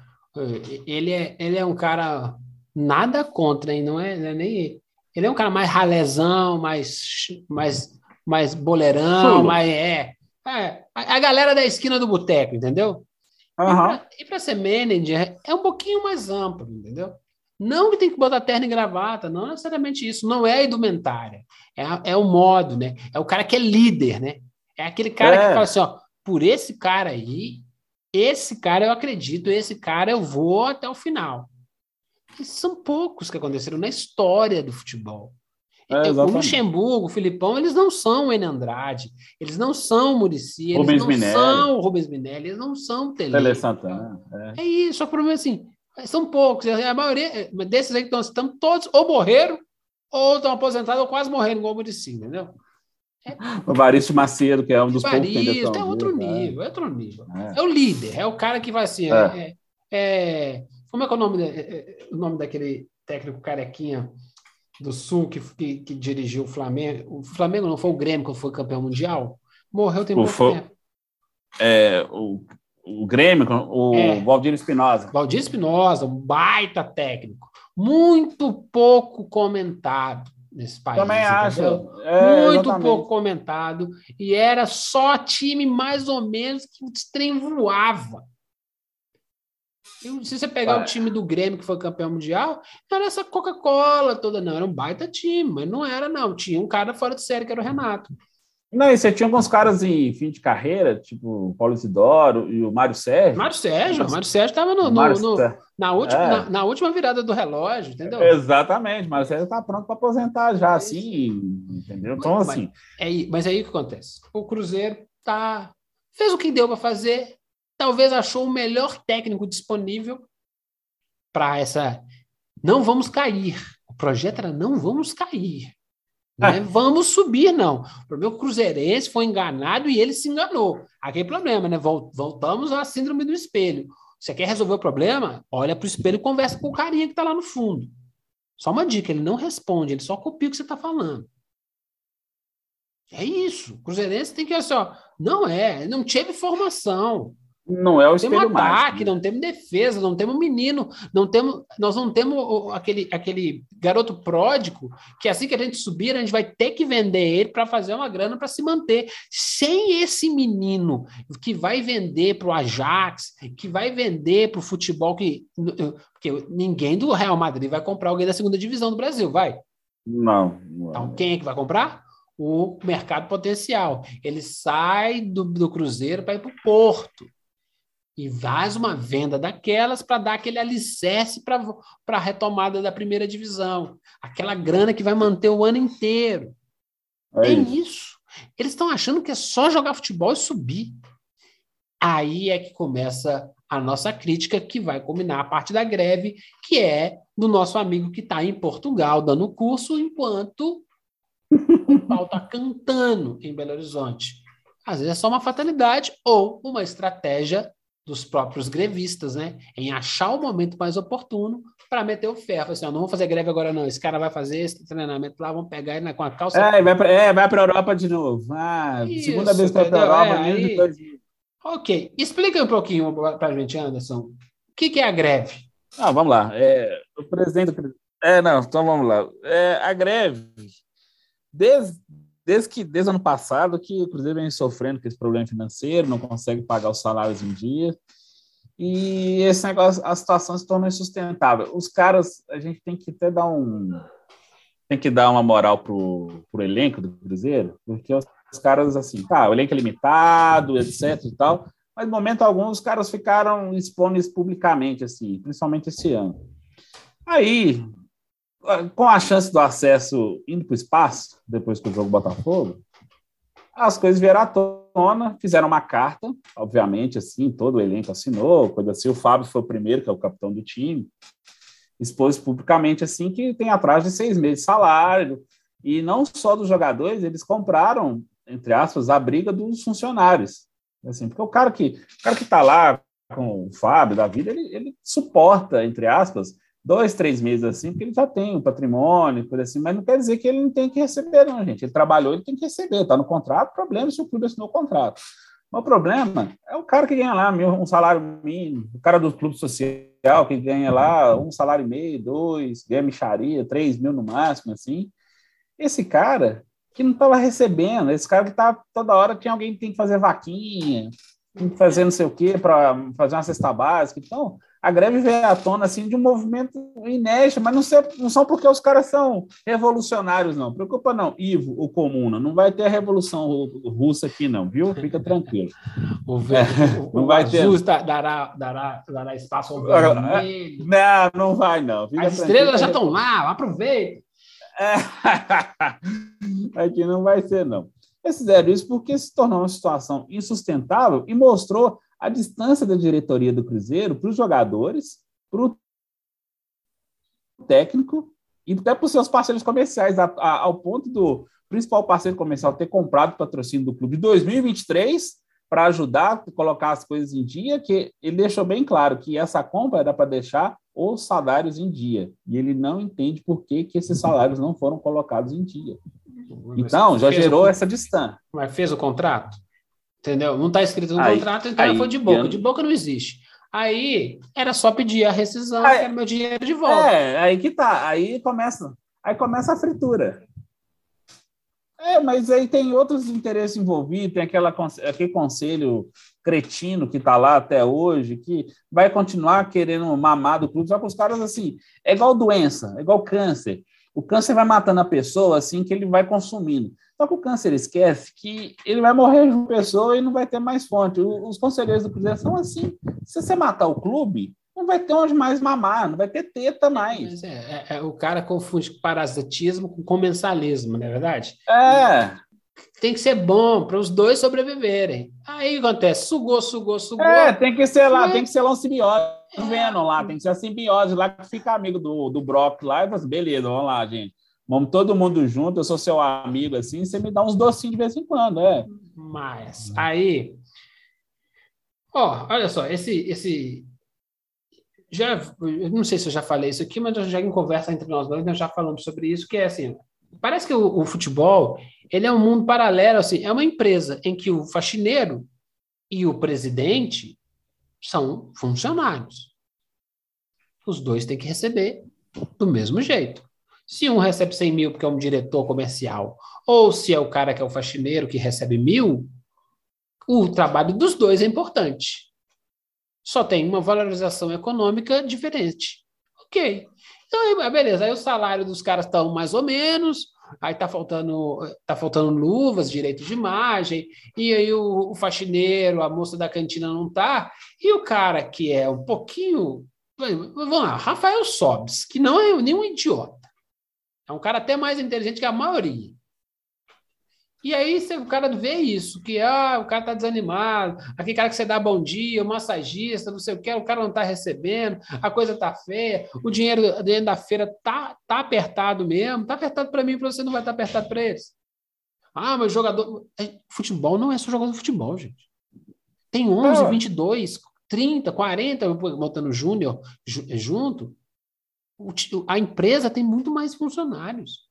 Ele é, ele é um cara nada contra, hein? Não é, não é nem ele é um cara mais ralezão, mais mais mais boleirão, mais é, é a, a galera da esquina do boteco, entendeu? Uhum. E para ser manager é um pouquinho mais amplo, entendeu? Não que tem que botar terno e gravata, não necessariamente isso. Não é a indumentária. É, é o modo, né? É o cara que é líder, né? É aquele cara é. que fala assim, ó, por esse cara aí, esse cara eu acredito, esse cara eu vou até o final. E são poucos que aconteceram na história do futebol. É, o Luxemburgo, o Filipão, eles não são o Andrade, eles não são o Murici, eles Rubens não Minelli. são o Rubens Minelli, eles não são o Tele. Tele Santana. É. é isso, só que o problema é assim, são poucos, a maioria desses aí que estão citando, todos ou morreram, ou estão aposentados, ou quase morreram, igual o Murici, entendeu? É... O Varício Macedo, que é um dos poucos que é outro nível, é outro nível. É. é. o líder, é o cara que vai assim, é. é, é como é que é o nome, o nome daquele técnico carequinha do Sul que, que, que, dirigiu o Flamengo. O Flamengo não foi o Grêmio que foi campeão mundial? Morreu tem pouco foi, tempo. É, o, o Grêmio, o é, Valdir Espinosa. Valdir Espinosa, um baita técnico. Muito pouco comentado nesse país. Também acho. É, Muito exatamente. pouco comentado. E era só time mais ou menos que o trem voava. Se você pegar o time do Grêmio, que foi campeão mundial, não era essa Coca-Cola toda, não. Era um baita time, mas não era, não. Tinha um cara fora de série, que era o Renato. Não, e você tinha alguns caras em fim de carreira, tipo o Paulo Isidoro e o Mário Sérgio. Mário Sérgio, o Mário Sérgio estava no, no, no, na, última, é. na, na, última virada do relógio, entendeu? Exatamente, Mário Sérgio está pronto para aposentar já, é assim, entendeu? Então, mas, assim. É, mas é aí o que acontece. O Cruzeiro tá, fez o que deu para fazer, talvez achou o melhor técnico disponível para essa. Não vamos cair. O projeto era não vamos cair. Não é vamos subir, não. O problema é que o Cruzeirense foi enganado e ele se enganou. Aquele problema, né? Voltamos à síndrome do espelho. Você quer resolver o problema? Olha para o espelho e conversa com o carinha que está lá no fundo. Só uma dica, ele não responde, ele só copia o que você está falando. É isso. O Cruzeirense tem que, assim, ó, não é, não teve formação. Não é o espelho temos ataque, não temos defesa, não temos menino, não temos, nós não temos aquele, aquele garoto pródigo que assim que a gente subir, a gente vai ter que vender ele para fazer uma grana para se manter. Sem esse menino que vai vender para o Ajax, que vai vender para o futebol, que porque ninguém do Real Madrid vai comprar alguém da segunda divisão do Brasil, vai? Não. não. Então quem é que vai comprar? O mercado potencial. Ele sai do, do Cruzeiro para ir para o Porto e faz uma venda daquelas para dar aquele alicerce para a retomada da primeira divisão. Aquela grana que vai manter o ano inteiro. É isso. isso. Eles estão achando que é só jogar futebol e subir. Aí é que começa a nossa crítica, que vai culminar a parte da greve, que é do nosso amigo que está em Portugal dando curso, enquanto o pau está cantando em Belo Horizonte. Às vezes é só uma fatalidade ou uma estratégia dos próprios grevistas, né? Em achar o momento mais oportuno para meter o ferro. Assim, ó, não vou fazer greve agora, não. Esse cara vai fazer esse treinamento lá, vamos pegar ele com a calça. É, vai para é, a Europa de novo. Ah, Isso, segunda vez que vai para a Europa, é, aí... Ok. Explica um pouquinho para a gente, Anderson. O que, que é a greve? Ah, vamos lá. É, o presidente. É, não, então vamos lá. É, a greve, desde desde que desde ano passado que o Cruzeiro vem sofrendo com esse problema financeiro, não consegue pagar os salários em dia. E esse negócio, a situação se tornou insustentável. Os caras, a gente tem que até dar um tem que dar uma moral pro, pro elenco do Cruzeiro, porque os, os caras assim, tá, o elenco é limitado, etc e tal, mas no momento algum os caras ficaram expondo isso publicamente assim, principalmente esse ano. Aí, com a chance do acesso indo para o espaço, depois que o jogo Botafogo, as coisas vieram à tona, fizeram uma carta, obviamente, assim, todo o elenco assinou, coisa assim, o Fábio foi o primeiro, que é o capitão do time, expôs publicamente, assim, que tem atrás de seis meses de salário, e não só dos jogadores, eles compraram, entre aspas, a briga dos funcionários, assim, porque o cara que cara que está lá com o Fábio da vida, ele, ele suporta, entre aspas, dois, três meses assim, porque ele já tem um patrimônio, coisa assim, mas não quer dizer que ele não tem que receber, não, gente. Ele trabalhou, ele tem que receber, está no contrato, problema se o clube assinou o contrato. O problema é o cara que ganha lá um salário mínimo, o cara do clube social que ganha lá um salário e meio, dois, ganha micharia, três mil no máximo, assim. Esse cara que não estava recebendo, esse cara que tá toda hora tinha alguém que tem que fazer vaquinha, fazer não sei o quê para fazer uma cesta básica. Então, a greve veio à tona assim de um movimento inédito, mas não, sei, não são porque os caras são revolucionários, não. Preocupa não, Ivo, o Comuna, não vai ter a revolução russa aqui, não, viu? Fica tranquilo. O, é, o, não vai ter. dará, dará, dará espaço ao vermelho. Não, não vai, não. Fica As estrelas já estão lá, aproveita. É. Aqui não vai ser, não. Eles fizeram isso porque se tornou uma situação insustentável e mostrou a distância da diretoria do Cruzeiro para os jogadores, para o técnico e até para os seus parceiros comerciais, a, a, ao ponto do principal parceiro comercial ter comprado o patrocínio do clube em 2023 para ajudar a colocar as coisas em dia, que ele deixou bem claro que essa compra era para deixar os salários em dia. E ele não entende por que, que esses salários não foram colocados em dia. Então, já gerou o... essa distância. Mas fez o contrato? Entendeu? Não está escrito no aí, contrato, então aí, foi de boca. De boca não existe. Aí era só pedir a rescisão, aí, quero meu dinheiro de volta. É, aí que tá. Aí começa, aí começa a fritura. É, mas aí tem outros interesses envolvidos, tem aquela, aquele conselho cretino que está lá até hoje, que vai continuar querendo mamar do clube, só que os caras, assim, é igual doença, é igual câncer. O câncer vai matando a pessoa assim que ele vai consumindo. Só que o câncer esquece que ele vai morrer de uma pessoa e não vai ter mais fonte. Os conselheiros do Cruzeiro são assim. Se você matar o clube, não vai ter onde mais mamar, não vai ter teta mais. É, é, é, o cara confunde parasitismo com comensalismo, não é verdade? É. Tem que ser bom para os dois sobreviverem. Aí acontece, sugou, sugou, sugou. É, tem que ser lá, tem que ser lá um simbiose Venom lá, tem que ser a simbiose lá que fica amigo do, do Brock lá e assim, beleza, vamos lá, gente. Vamos todo mundo junto, eu sou seu amigo assim, você me dá uns docinhos de vez em quando, é. Mas aí, ó, olha só, esse esse já eu não sei se eu já falei isso aqui, mas já em conversa entre nós dois, nós já falamos sobre isso, que é assim, parece que o, o futebol, ele é um mundo paralelo assim, é uma empresa em que o faxineiro e o presidente são funcionários. Os dois têm que receber do mesmo jeito. Se um recebe 100 mil porque é um diretor comercial, ou se é o cara que é o faxineiro que recebe mil, o trabalho dos dois é importante. Só tem uma valorização econômica diferente. Ok. Então, beleza. Aí o salário dos caras estão mais ou menos, aí tá faltando, tá faltando luvas, direito de imagem, e aí o, o faxineiro, a moça da cantina não tá, e o cara que é um pouquinho. Vamos lá, Rafael Sobes, que não é nenhum idiota. É um cara até mais inteligente que a maioria. E aí o cara vê isso, que ah, o cara tá desanimado, aquele cara que você dá bom dia, o massagista, não sei o que, o cara não tá recebendo, a coisa tá feia, o dinheiro dentro da feira tá, tá apertado mesmo, tá apertado para mim, para você não vai estar tá apertado para eles. Ah, mas jogador. É, futebol não é só jogador de futebol, gente. Tem 11, é. 22, 30, 40, botando júnior junto. A empresa tem muito mais funcionários.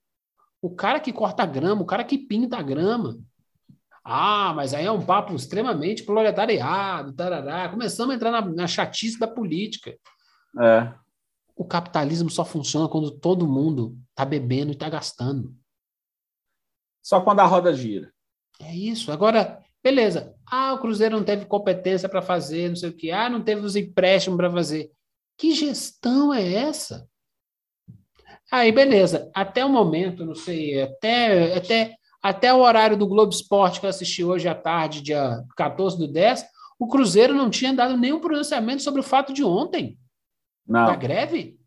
O cara que corta a grama, o cara que pinta a grama. Ah, mas aí é um papo extremamente proletariado, tarará. Começamos a entrar na, na chatice da política. É. O capitalismo só funciona quando todo mundo está bebendo e está gastando. Só quando a roda gira. É isso. Agora, beleza. Ah, o Cruzeiro não teve competência para fazer, não sei o que. Ah, não teve os empréstimos para fazer. Que gestão é essa? Aí, beleza. Até o momento, não sei, até, até, até o horário do Globo Esporte que eu assisti hoje à tarde, dia 14 do 10, o Cruzeiro não tinha dado nenhum pronunciamento sobre o fato de ontem. Não. Da greve?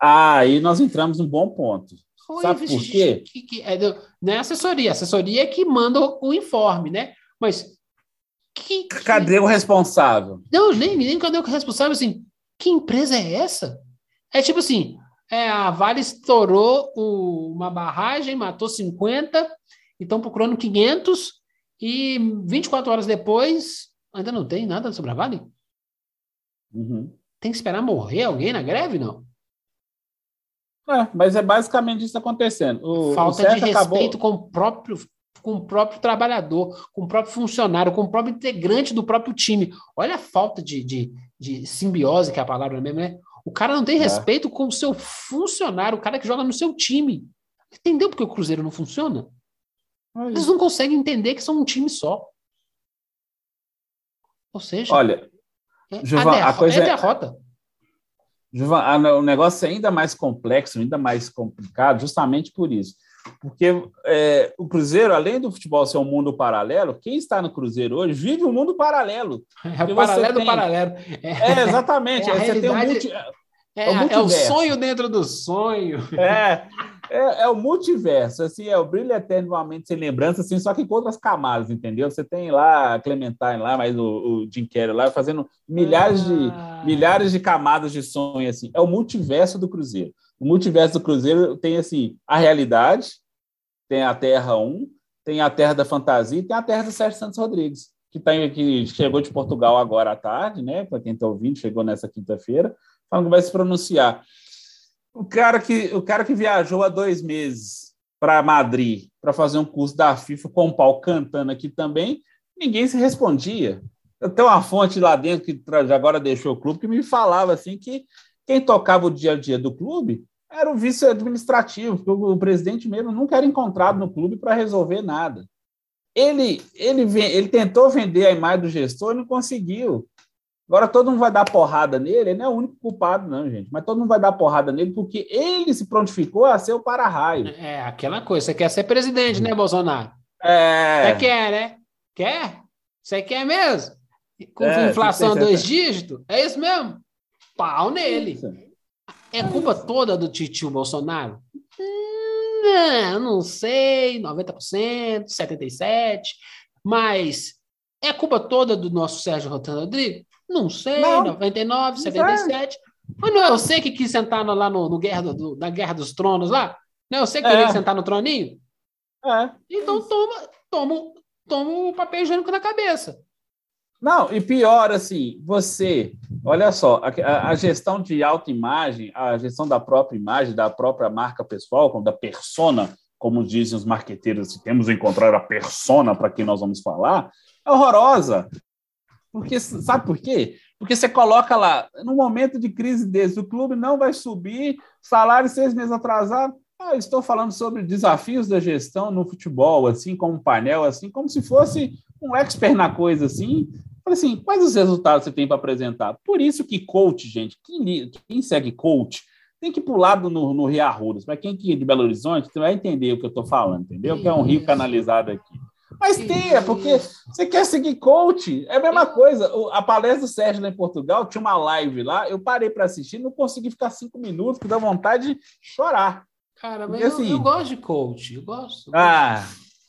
Ah, aí nós entramos num bom ponto. Oi, Sabe por quê? Que, que, é, não é assessoria. A assessoria é que manda o, o informe, né? Mas. Que, cadê o responsável? Não, nem, nem cadê o responsável? Assim, que empresa é essa? É tipo assim: é, a Vale estourou o, uma barragem, matou 50, e estão procurando 500, e 24 horas depois, ainda não tem nada sobre a Vale? Uhum. Tem que esperar morrer alguém na greve, não? É, mas é basicamente isso acontecendo. O, Falta o de respeito acabou... com o próprio com o próprio trabalhador, com o próprio funcionário, com o próprio integrante do próprio time. Olha a falta de, de, de simbiose, que é a palavra mesmo, né? O cara não tem É. respeito com o seu funcionário, o cara que joga no seu time. Entendeu porque o Cruzeiro não funciona? Eles não conseguem entender que são um time só. Ou seja, Olha, é, Gilvan, a, a coisa é é- derrota. Gilvan, a- o negócio é ainda mais complexo, ainda mais complicado, justamente por isso. Porque é, o Cruzeiro, além do futebol ser um mundo paralelo, quem está no Cruzeiro hoje vive um mundo paralelo. É o paralelo do tem- paralelo. É, exatamente. É você tem um multi... É, é o é o multiverso. sonho dentro do sonho. É, é, é o multiverso, assim, é o brilho eterno de uma mente sem lembrança, assim, só que com outras camadas, entendeu? Você tem lá a Clementine lá, mas o, o Jim Carrey lá, fazendo milhares de, Ah. milhares de camadas de sonho, assim. É o multiverso do Cruzeiro. O multiverso do Cruzeiro tem, assim, a realidade, tem a Terra 1, tem a Terra da Fantasia e tem a Terra do Sérgio Santos Rodrigues, que, tá, que chegou de Portugal agora à tarde, né? Para quem está ouvindo, chegou nessa quinta-feira, falando que vai se pronunciar. O cara que, o cara que viajou há dois meses para Madrid para fazer um curso da FIFA com o pau cantando aqui também, ninguém se respondia. Eu tenho uma fonte lá dentro que agora deixou o clube que me falava assim que quem tocava o dia a dia do clube era o vice administrativo, porque o, presidente mesmo nunca era encontrado no clube para resolver nada. Ele, ele, ele tentou vender a imagem do gestor e não conseguiu. Agora todo mundo vai dar porrada nele, ele não é o único culpado, não, gente. Mas todo mundo vai dar porrada nele porque ele se prontificou a ser o para-raio. É aquela coisa. Você quer ser presidente, né, Bolsonaro? É. Você quer, né? Quer? Você quer mesmo? Com É, inflação dois dígitos? É isso mesmo? Pau nele. É culpa toda do titio Bolsonaro? Não, não sei, 90%, 77%, mas é culpa toda do nosso Sérgio Rotano Rodrigues? Não sei, Não. 99, Não 77. Mas não é você que quis sentar lá no, no guerra do- na Guerra dos Tronos lá? Não é você que É. queria sentar no troninho? É. Então toma, toma, toma o papel higiênico na cabeça. Não, e pior, assim, você, olha só, a, a- gestão de autoimagem, a gestão da própria imagem, da própria marca pessoal, da persona, como dizem os marqueteiros, se temos que encontrar a persona para quem nós vamos falar, é horrorosa. Porque, sabe por quê? Porque você coloca lá, no momento de crise desse, o clube não vai subir, salário seis meses atrasado. Ah, estou falando sobre desafios da gestão no futebol, assim, como um painel, assim, como se fosse um expert na coisa, assim. Falei assim, quais os resultados você tem para apresentar? Por isso que coach, gente, quem, quem segue coach, tem que pular do- no, no Rio Arrudas. Para quem que é de Belo Horizonte, você vai entender o que eu estou falando, entendeu? Que é um rio canalizado aqui. Mas tenha, porque Isso. você quer seguir coach, é a mesma coisa. A palestra do Sérgio lá em Portugal tinha uma live lá, eu parei para assistir, não consegui ficar cinco minutos, que dá vontade de chorar. Cara, mas Porque, eu, assim- eu gosto de coach. Eu gosto. Ah,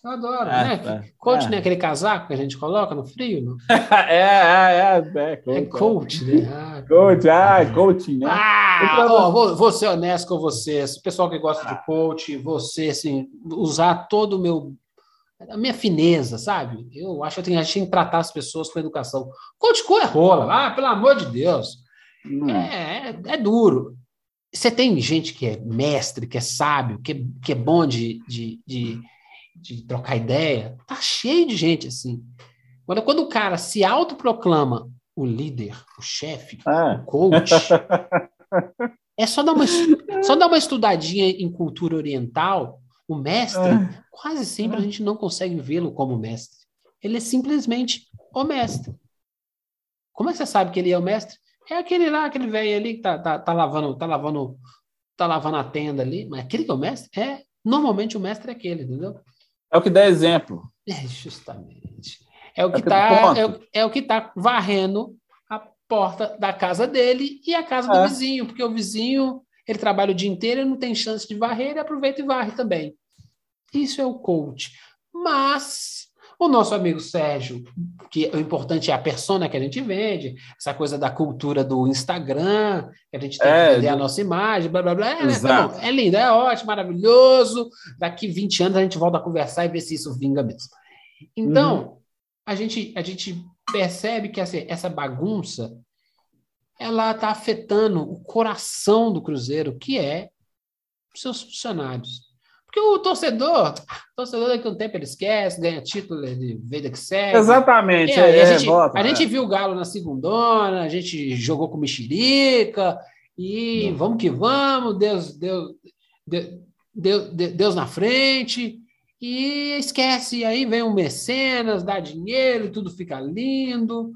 Eu adoro, Ah, né? tá. Coach Ah. não é aquele casaco que a gente coloca no frio? Não? é, é, é, é, É coach, né? Ah, Coach, ah, coaching, né? Ah, ó, vou, vou ser honesto com vocês. Pessoal que gosta Ah. de coach, você, assim, usar todo o meu. A minha fineza, sabe? Eu acho que eu tenho, a gente tem que tratar as pessoas com educação. Coach co é rola. Ah, pelo amor de Deus. Hum. É, é, é duro. Você tem gente que é mestre, que é sábio, que é, que é bom de, de, de, de trocar ideia. Tá cheio de gente assim. Agora, quando o cara se autoproclama o líder, o chefe, Ah. o coach, é só dar, uma, só dar uma estudadinha em cultura oriental. O mestre, Ah. quase sempre a gente não consegue vê-lo como mestre. Ele é simplesmente o mestre. Como é que você sabe que ele é o mestre? É aquele lá, aquele velho ali que tá, tá, tá lavando, tá lavando, tá lavando a tenda ali. Mas aquele que é o mestre? É, normalmente o mestre é aquele, entendeu? É o que dá exemplo. É, justamente. É o que É que tá, é, é o que tá varrendo a porta da casa dele e a casa do É. vizinho, porque o vizinho, ele trabalha o dia inteiro, ele não tem chance de varrer, ele aproveita e varre também. Isso é o coach. Mas o nosso amigo Sérgio, que o importante é a persona que a gente vende, essa coisa da cultura do Instagram, que a gente tem É, que vender a nossa imagem, blá blá blá. É, tá Exato. bom, é lindo, é ótimo, maravilhoso. Daqui 20 anos a gente volta a conversar e ver se isso vinga mesmo. Então, Uhum. a, gente, a gente percebe que essa, essa bagunça ela está afetando o coração do Cruzeiro, que é seus funcionários. Porque o torcedor, o torcedor daqui a um tempo ele esquece, ganha título de vida que segue. Exatamente. É, é, a, gente, volta, a gente viu o Galo na segundona, a gente jogou com mexerica, e Não. vamos que vamos, Deus, Deus, Deus, Deus, na frente, e esquece, aí vem o mecenas, dá dinheiro, e tudo fica lindo,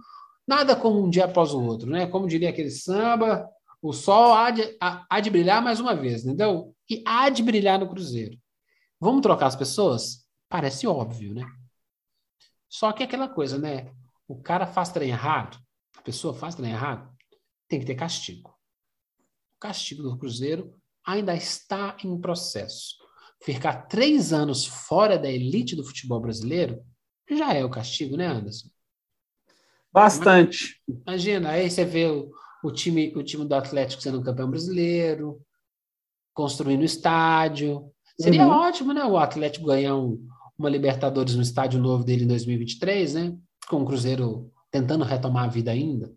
nada como um dia após o outro, né? Como diria aquele samba, o sol há de, há de brilhar mais uma vez, entendeu? E há de brilhar no Cruzeiro. Vamos trocar as pessoas? Parece óbvio, né? Só que é aquela coisa, né? O cara faz trem errado, a pessoa faz trem errado, tem que ter castigo. O castigo do Cruzeiro ainda está em processo. Ficar três anos fora da elite do futebol brasileiro já é o castigo, né, Anderson? Bastante. Imagina, aí você vê o, o time, o time do Atlético sendo campeão brasileiro, construindo estádio. Seria Uhum. ótimo, né? O Atlético ganhar um- uma Libertadores no estádio novo dele em 2023, né? Com o Cruzeiro tentando retomar a vida ainda.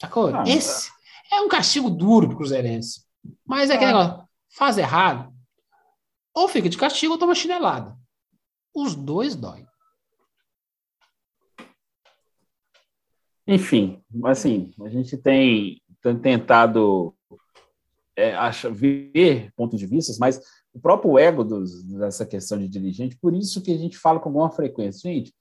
Sacou? Ah, Esse é um castigo duro pro Cruzeirense. Mas é aquele Ah. negócio, faz errado, ou fica de castigo ou toma chinelada. Os dois doem. Enfim, assim, a gente tem, tem tentado é, acha, ver pontos de vista, mas o próprio ego dos, dessa questão de dirigente, por isso que a gente fala com alguma frequência, gente,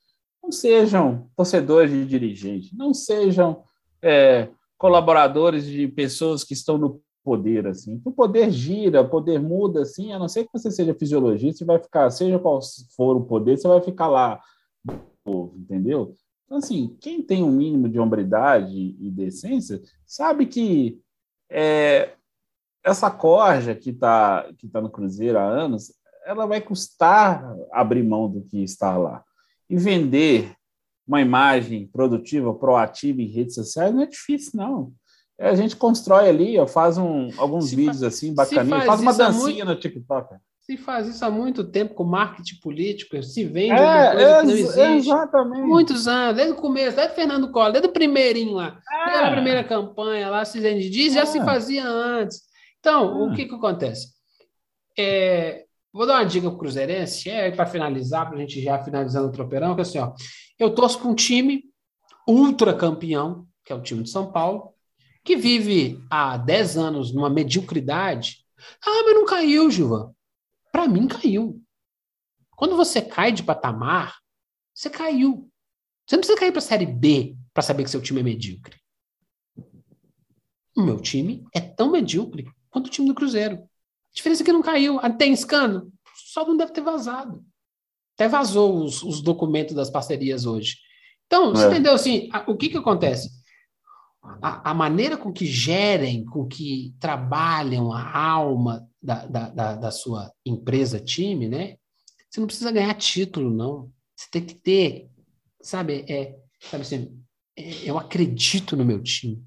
não sejam torcedores de dirigente, não sejam é, colaboradores de pessoas que estão no poder, assim. O poder gira, o poder muda, assim, a não ser que você seja fisiologista, você vai ficar, seja qual for o poder, você vai ficar lá, entendeu? Então, assim, quem tem um mínimo de hombridade e decência sabe que é, essa corja que está que tá no Cruzeiro há anos, ela vai custar abrir mão do que está lá. E vender uma imagem produtiva, proativa em redes sociais não é difícil, não. É, A gente constrói ali, ó, faz um, alguns Se vídeos assim, bacaninha, faz faz, uma dancinha no TikTok. Se faz isso há muito tempo com marketing político, se vende É, coisa que não ex- existe. exatamente. Muitos anos, desde o começo, desde o Fernando Collor, desde o primeirinho lá, desde a É. primeira campanha lá, se vende diz, já É. se fazia antes. Então, o É. que que acontece? É, vou dar uma dica pro Cruzeirense, é para finalizar, para a gente já finalizando o tropeirão, que é assim, ó, eu torço para um time ultra campeão, que é o time de São Paulo, que vive há 10 anos numa mediocridade. Ah, mas não caiu, Gilvan. Para mim, caiu. Quando você cai de patamar, você caiu. Você não precisa cair para a Série B para saber que seu time é medíocre. O meu time é tão medíocre quanto o time do Cruzeiro. A diferença é que não caiu. Ah, Tem escândalo? Só não deve ter vazado. Até vazou os, os documentos das parcerias hoje. Então, você É. entendeu assim? a- o que, que acontece? A, a maneira com que gerem, com que trabalham a alma da, da, da, da sua empresa, time, né? Você não precisa ganhar título, não. Você tem que ter, sabe, é, sabe assim, é, eu acredito no meu time.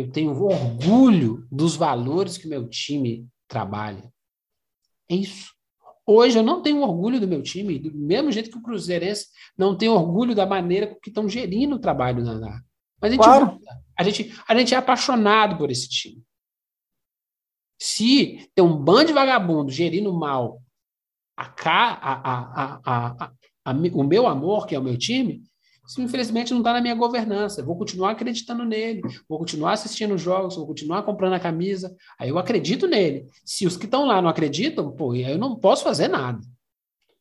Eu tenho orgulho dos valores que o meu time trabalha. É isso. Hoje eu não tenho orgulho do meu time, do mesmo jeito que o Cruzeirense não tem orgulho da maneira que estão gerindo o trabalho na na- Mas a gente, Claro. volta. a gente, a gente é apaixonado por esse time. Se tem um bando de vagabundo gerindo mal a, a, a, a, o meu amor, que é o meu time, isso infelizmente não está na minha governança. Eu vou continuar acreditando nele, vou continuar assistindo os jogos, vou continuar comprando a camisa. Aí eu acredito nele. Se os que estão lá não acreditam, pô, eu não posso fazer nada.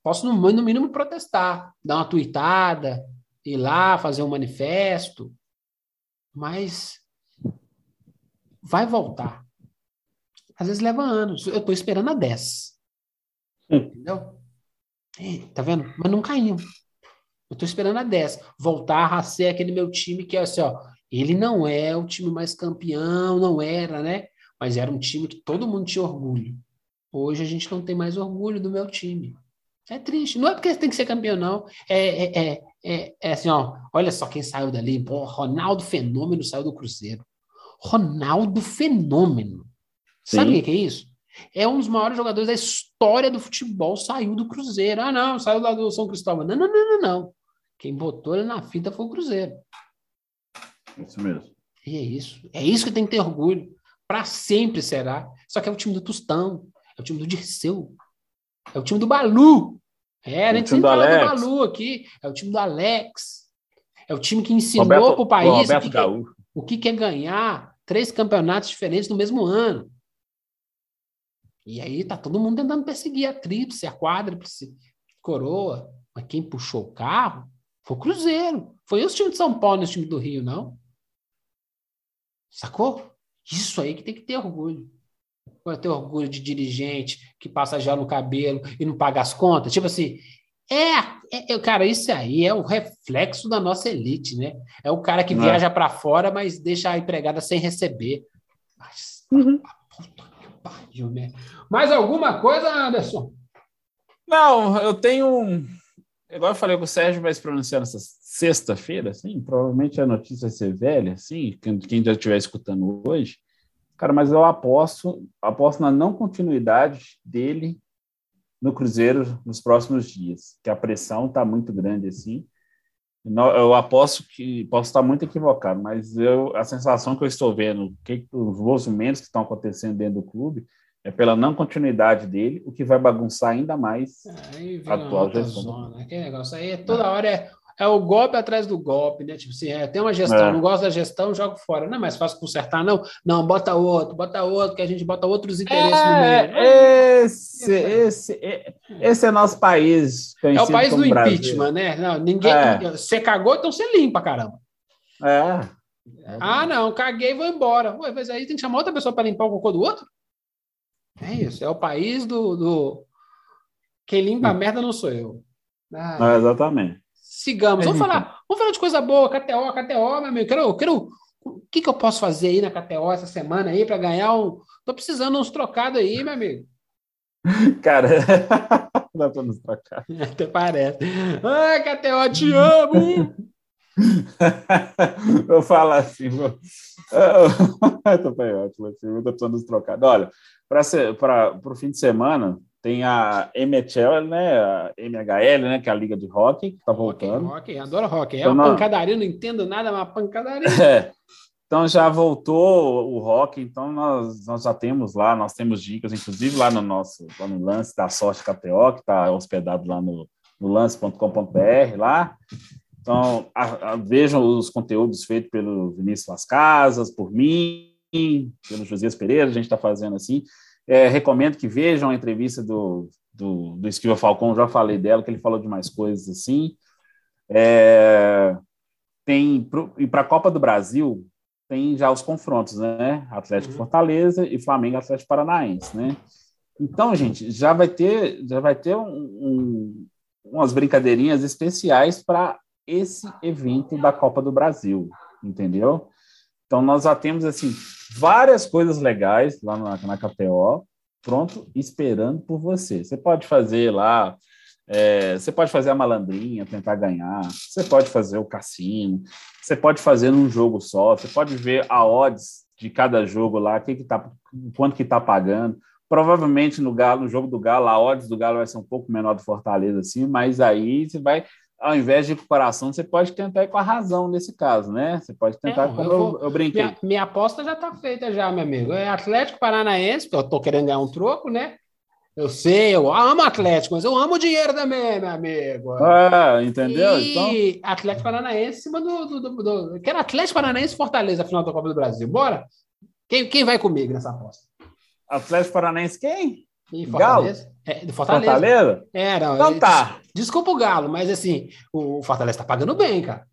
Posso, no, no mínimo, protestar, dar uma tuitada, ir lá, fazer um manifesto. Mas vai voltar. Às vezes leva anos. Eu estou esperando a 10. Entendeu? É, tá vendo? Mas não caiu. Eu estou esperando a 10. Voltar a ser aquele meu time que é assim, ó. Ele não é o time mais campeão, não era, né? Mas era um time que todo mundo tinha orgulho. Hoje a gente não tem mais orgulho do meu time. É triste. Não é porque tem que ser campeão, não. É, é, é, é, é assim, ó. Olha só quem saiu dali. Pô, Ronaldo Fenômeno saiu do Cruzeiro. Ronaldo Fenômeno. Sabe o Sim. que é isso? É um dos maiores jogadores da história do futebol, saiu do Cruzeiro. Ah, não, saiu lá do São Cristóvão. Não, não, não, não, não. Quem botou ele na fita foi o Cruzeiro. Isso mesmo. E é isso. É isso que tem que ter orgulho. Para sempre será. Só que é o time do Tostão, é o time do Dirceu, é o time do Balu. É, a gente sempre fala do Balu aqui. É o time do Alex. É o time que ensinou para o país o que, é, o que é ganhar três campeonatos diferentes no mesmo ano. E aí tá todo mundo tentando perseguir a tríplice, a quádriplice, coroa. Mas quem puxou o carro foi o Cruzeiro. Foi esse time de São Paulo nesse time do Rio, não? Sacou? Isso aí que tem que ter orgulho. Vai ter orgulho de dirigente que passa gel no cabelo e não paga as contas. Tipo assim, é, é, cara, isso aí é o reflexo da nossa elite, né? É o cara que não é. viaja é. para fora, mas deixa a empregada sem receber. Mas, uhum. puta que pariu, né? Mais alguma coisa, Anderson? Não, eu tenho. Igual eu falei que o Sérgio vai se pronunciar nessa sexta-feira, assim, provavelmente a notícia vai ser velha, assim, quem já estiver escutando hoje. Cara, mas eu aposto, aposto na não continuidade dele no Cruzeiro nos próximos dias, que a pressão está muito grande assim. Eu aposto que posso estar muito equivocado, mas eu, a sensação que eu estou vendo, que os movimentos que estão acontecendo dentro do clube, é pela não continuidade dele, o que vai bagunçar ainda mais a atual gestão. Zona. Que negócio aí, toda hora é é o golpe atrás do golpe, né? Tipo assim, é, tem uma gestão, é. não gosto da gestão, jogo fora. Não é mais fácil consertar, não? Não, bota outro, bota outro, que a gente bota outros interesses é, no meio. Esse, esse, esse é nosso país. É o país do Brasil. impeachment, né? Não, ninguém. É. Você cagou, então você limpa, caramba. É. Ah, não, caguei e vou embora. Ué, mas aí tem que chamar outra pessoa para limpar o cocô do outro? É isso, é o país do. do... Quem limpa a merda não sou eu. Ah, exatamente. Sigamos. Vamos falar, vamos falar de coisa boa, KTO, KTO, meu amigo. Quero, quero, o que, que eu posso fazer aí na KTO essa semana aí para ganhar um. Tô precisando uns trocados aí, meu amigo. Cara, dá para nos trocar. Até parece. Ai, KTO, te amo! vou falar assim, vou... tô bem ótimo, assim, eu tô precisando nos trocados. Olha, para o fim de semana, tem a MHL, né? A MHL, né? Que é a Liga de Hockey, que está voltando. Hockey, adoro hockey. É então, uma pancadaria, não entendo nada, é uma pancadaria. É. Então já voltou o hockey, então nós, nós já temos lá, nós temos dicas, inclusive lá no nosso lá no lance da Sorte KTO, que está hospedado lá no, no lance.com.br lá. Então, a, a, vejam os conteúdos feitos pelo Vinícius Las Casas, por mim, pelo Josias Pereira, a gente está fazendo assim. É, recomendo que vejam a entrevista do, do, do Esquiva Falcão, já falei dela, que ele falou de mais coisas assim. É, tem pro, e para a Copa do Brasil tem já os confrontos, né? Atlético uhum. Fortaleza e Flamengo Atlético Paranaense, né? Então, gente, já vai ter já vai ter um, um, umas brincadeirinhas especiais para esse evento da Copa do Brasil, entendeu? Então, nós já temos, assim, várias coisas legais lá na, na KTO, pronto, esperando por você. Você pode fazer lá, é, você pode fazer a malandrinha, tentar ganhar, você pode fazer o cassino, você pode fazer num jogo só, você pode ver a odds de cada jogo lá, que que tá, quanto que está pagando. Provavelmente no Galo, no jogo do Galo, a odds do Galo vai ser um pouco menor do Fortaleza, assim, mas aí você vai ao invés de ir com o coração, você pode tentar ir com a razão nesse caso, né? Você pode tentar, é, como eu, vou, eu, brinquei. Minha, minha, aposta já está feita já, meu amigo. É Atlético Paranaense, porque eu estou querendo ganhar um troco, né? Eu sei, eu amo Atlético, mas eu amo o dinheiro também, meu amigo. Ah, entendeu? E então... Atlético Paranaense em cima do, do, do, do... Quero Atlético Paranaense Fortaleza, final da Copa do Brasil. Bora? Quem, quem vai comigo nessa aposta? Atlético Paranaense quem? E Fortaleza. Galo? É, do Fortaleza. Fortaleza? É, não. Então tá. Desculpa o Galo, mas assim, o Fortaleza tá pagando bem, cara.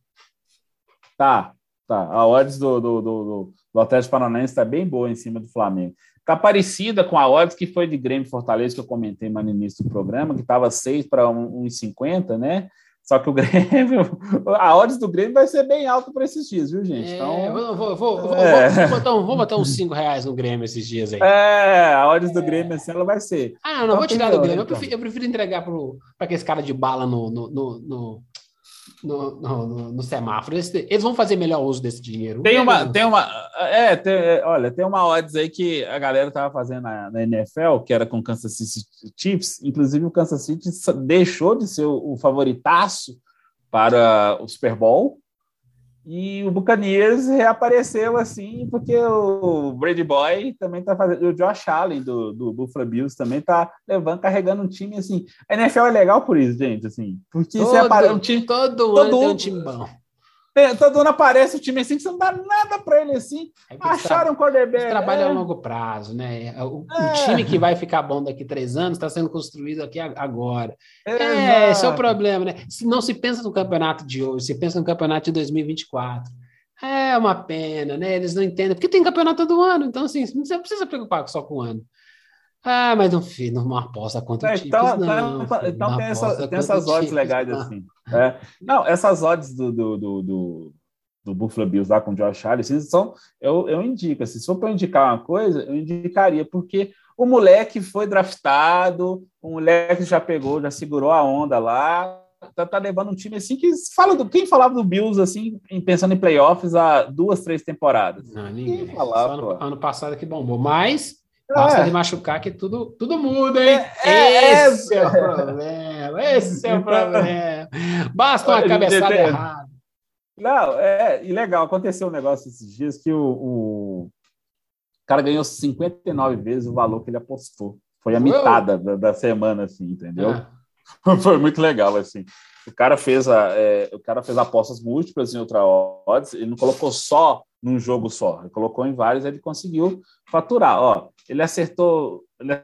Tá, tá. A odds do, do, do, do Atlético Paranaense tá bem boa em cima do Flamengo. Tá parecida com a odds que foi de Grêmio Fortaleza, que eu comentei no início do programa, que tava 6 para 1,50, né? Só que o Grêmio, a odds do Grêmio vai ser bem alta por esses dias, viu, gente? É, então, é, vou, vou, é. vou, botar um, vou botar uns 5 reais no Grêmio esses dias aí. É, a odds do Grêmio assim, ela vai ser. Ah, não, não então, vou tirar do Grêmio. Eu prefiro, eu prefiro entregar para aquele cara de bala no, no, no, no no, no, no, semáforo. Eles, eles, vão fazer melhor uso desse dinheiro. Tem uma, tem uma, é, tem, olha, tem uma odds aí que a galera tava fazendo na, na, NFL, que era com Kansas City Chiefs. Inclusive o Kansas City deixou de ser o, o favoritaço para o Super Bowl E o Buccaneers reapareceu assim, porque o Brady Boy também tá fazendo. O Josh Allen do, do Buffalo Bills também tá levando, carregando um time assim. A NFL é legal por isso, gente, assim. Porque todo, você apare... um time, todo, todo ano tem um time bom. Todo ano aparece o time assim que você não dá nada para ele assim. É Acharam um quarterback. Trabalha é. a longo prazo, né? O, é. o, time que vai ficar bom daqui a três anos está sendo construído aqui agora. É, esse é o problema, né? Se não se pensa no campeonato de hoje, se pensa no campeonato de 2024. É uma pena, né? Eles não entendem, porque tem campeonato todo ano, então assim, você não precisa preocupar só com o ano. Ah, mas não, filho, não aposta contra é, então, o não. Então, filho, então tem, essa, tem essas odds legais não. assim. É. Não, essas odds do, do, do, do, do Buffalo Bills lá com o Josh Allen, são, eu, eu indico, assim, se for para indicar uma coisa, eu indicaria, porque o moleque foi draftado, o moleque já pegou, já segurou a onda lá, tá, tá levando um time assim que fala do quem falava do Bills assim, pensando em playoffs há duas, três temporadas. Não, ninguém. Falava, ano, ano, passado que bombou, mas Basta é. de machucar que tudo, tudo muda, hein? É, é esse é, é, o problema. Esse é o problema. Basta uma cabeçada errada. Não, é, e legal, aconteceu um negócio esses dias que o, o cara ganhou 59 vezes o valor que ele apostou. Foi a mitada da, da, semana, assim, entendeu? Ah. Foi muito legal, assim. O cara fez a, é, o cara fez apostas múltiplas em outra odds, ele não colocou só num jogo só, ele colocou em vários, ele conseguiu faturar. Ó, ele acertou, ele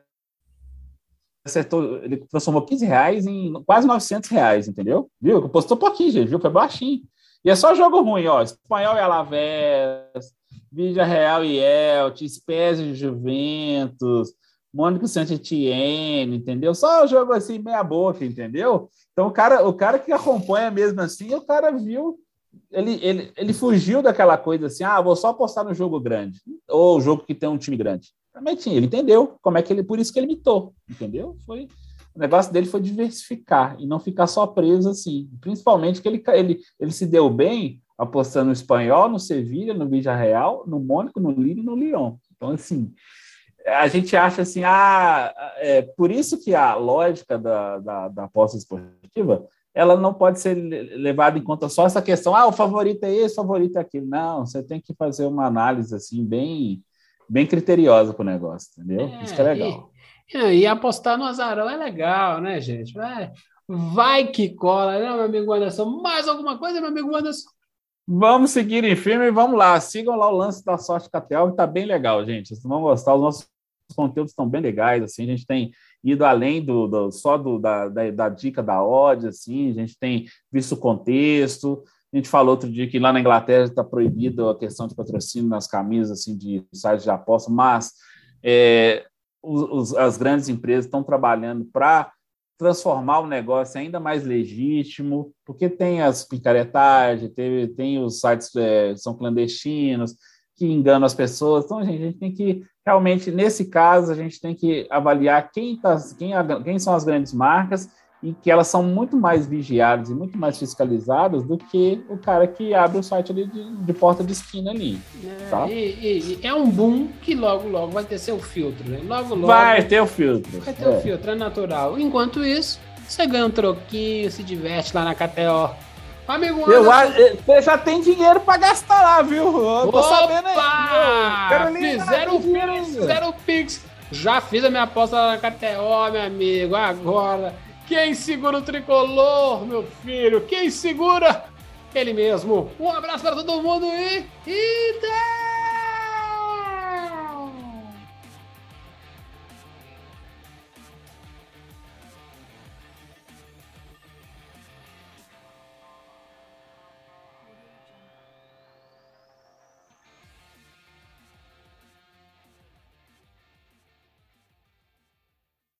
acertou, ele transformou 15 reais em quase 900 reais, entendeu? Viu? Postou pouquinho, gente, viu? Foi baixinho. E é só jogo ruim, ó. Espanhol e Alavés, Vídea Real e Elche, Spezia e Juventus, Mônico Saint-Etienne, entendeu? Só jogo assim, meia boca, entendeu? Então, o cara, o cara que acompanha mesmo assim, o cara viu, ele, ele, ele fugiu daquela coisa assim, ah, vou só apostar no jogo grande, ou jogo que tem um time grande. Também tinha, ele entendeu como é que ele, por isso que ele mitou, entendeu? Foi, o negócio dele foi diversificar e não ficar só preso assim. Principalmente que ele, ele, ele se deu bem apostando no espanhol, no Sevilha, no Real, no Mônaco, no Lille e no Lyon. Então, assim, a gente acha assim, ah, é por isso que a lógica da, da, da aposta esportiva ela não pode ser levada em conta só essa questão, ah, o favorito é esse, o favorito é aquele. Não, você tem que fazer uma análise assim bem bem criteriosa para o negócio, entendeu? É, isso que é legal. E, e, apostar no azarão é legal, né, gente? Vai, vai que cola, né, meu amigo Anderson? Mais alguma coisa, meu amigo Anderson? Vamos seguir em filme e vamos lá. Sigam lá o lance da sorte Catel, que tá bem legal, gente. Vocês vão gostar, os nossos conteúdos estão bem legais, assim, a gente tem ido além do, do só do, da, da, da, dica da odd, assim, a gente tem visto o contexto, a gente falou outro dia que lá na Inglaterra está proibido a questão de patrocínio nas camisas assim, de sites de aposta, mas é, os, as grandes empresas estão trabalhando para transformar o negócio ainda mais legítimo, porque tem as picaretagens, tem, tem os sites é, são clandestinos, que enganam as pessoas. Então, gente, a gente tem que, realmente, nesse caso, a gente tem que avaliar quem, tá, quem, quem são as grandes marcas e que elas são muito mais vigiadas e muito mais fiscalizadas do que o cara que abre o site ali de, de porta de esquina ali. É, tá? e, e, é um boom que logo, logo vai ter seu filtro, né? Logo, logo. Vai ter o filtro. Vai ter é. o filtro, é natural. Enquanto isso, você ganha um troquinho, se diverte lá na KTO. Amigo eu, Você já tem dinheiro para gastar lá, viu? Eu tô Opa! sabendo aí. Fizeram fizeram o Pix. Já fiz a minha aposta na KTO, meu amigo. Agora quem segura o tricolor, meu filho? Quem segura? Ele mesmo. Um abraço para todo mundo e. Eita!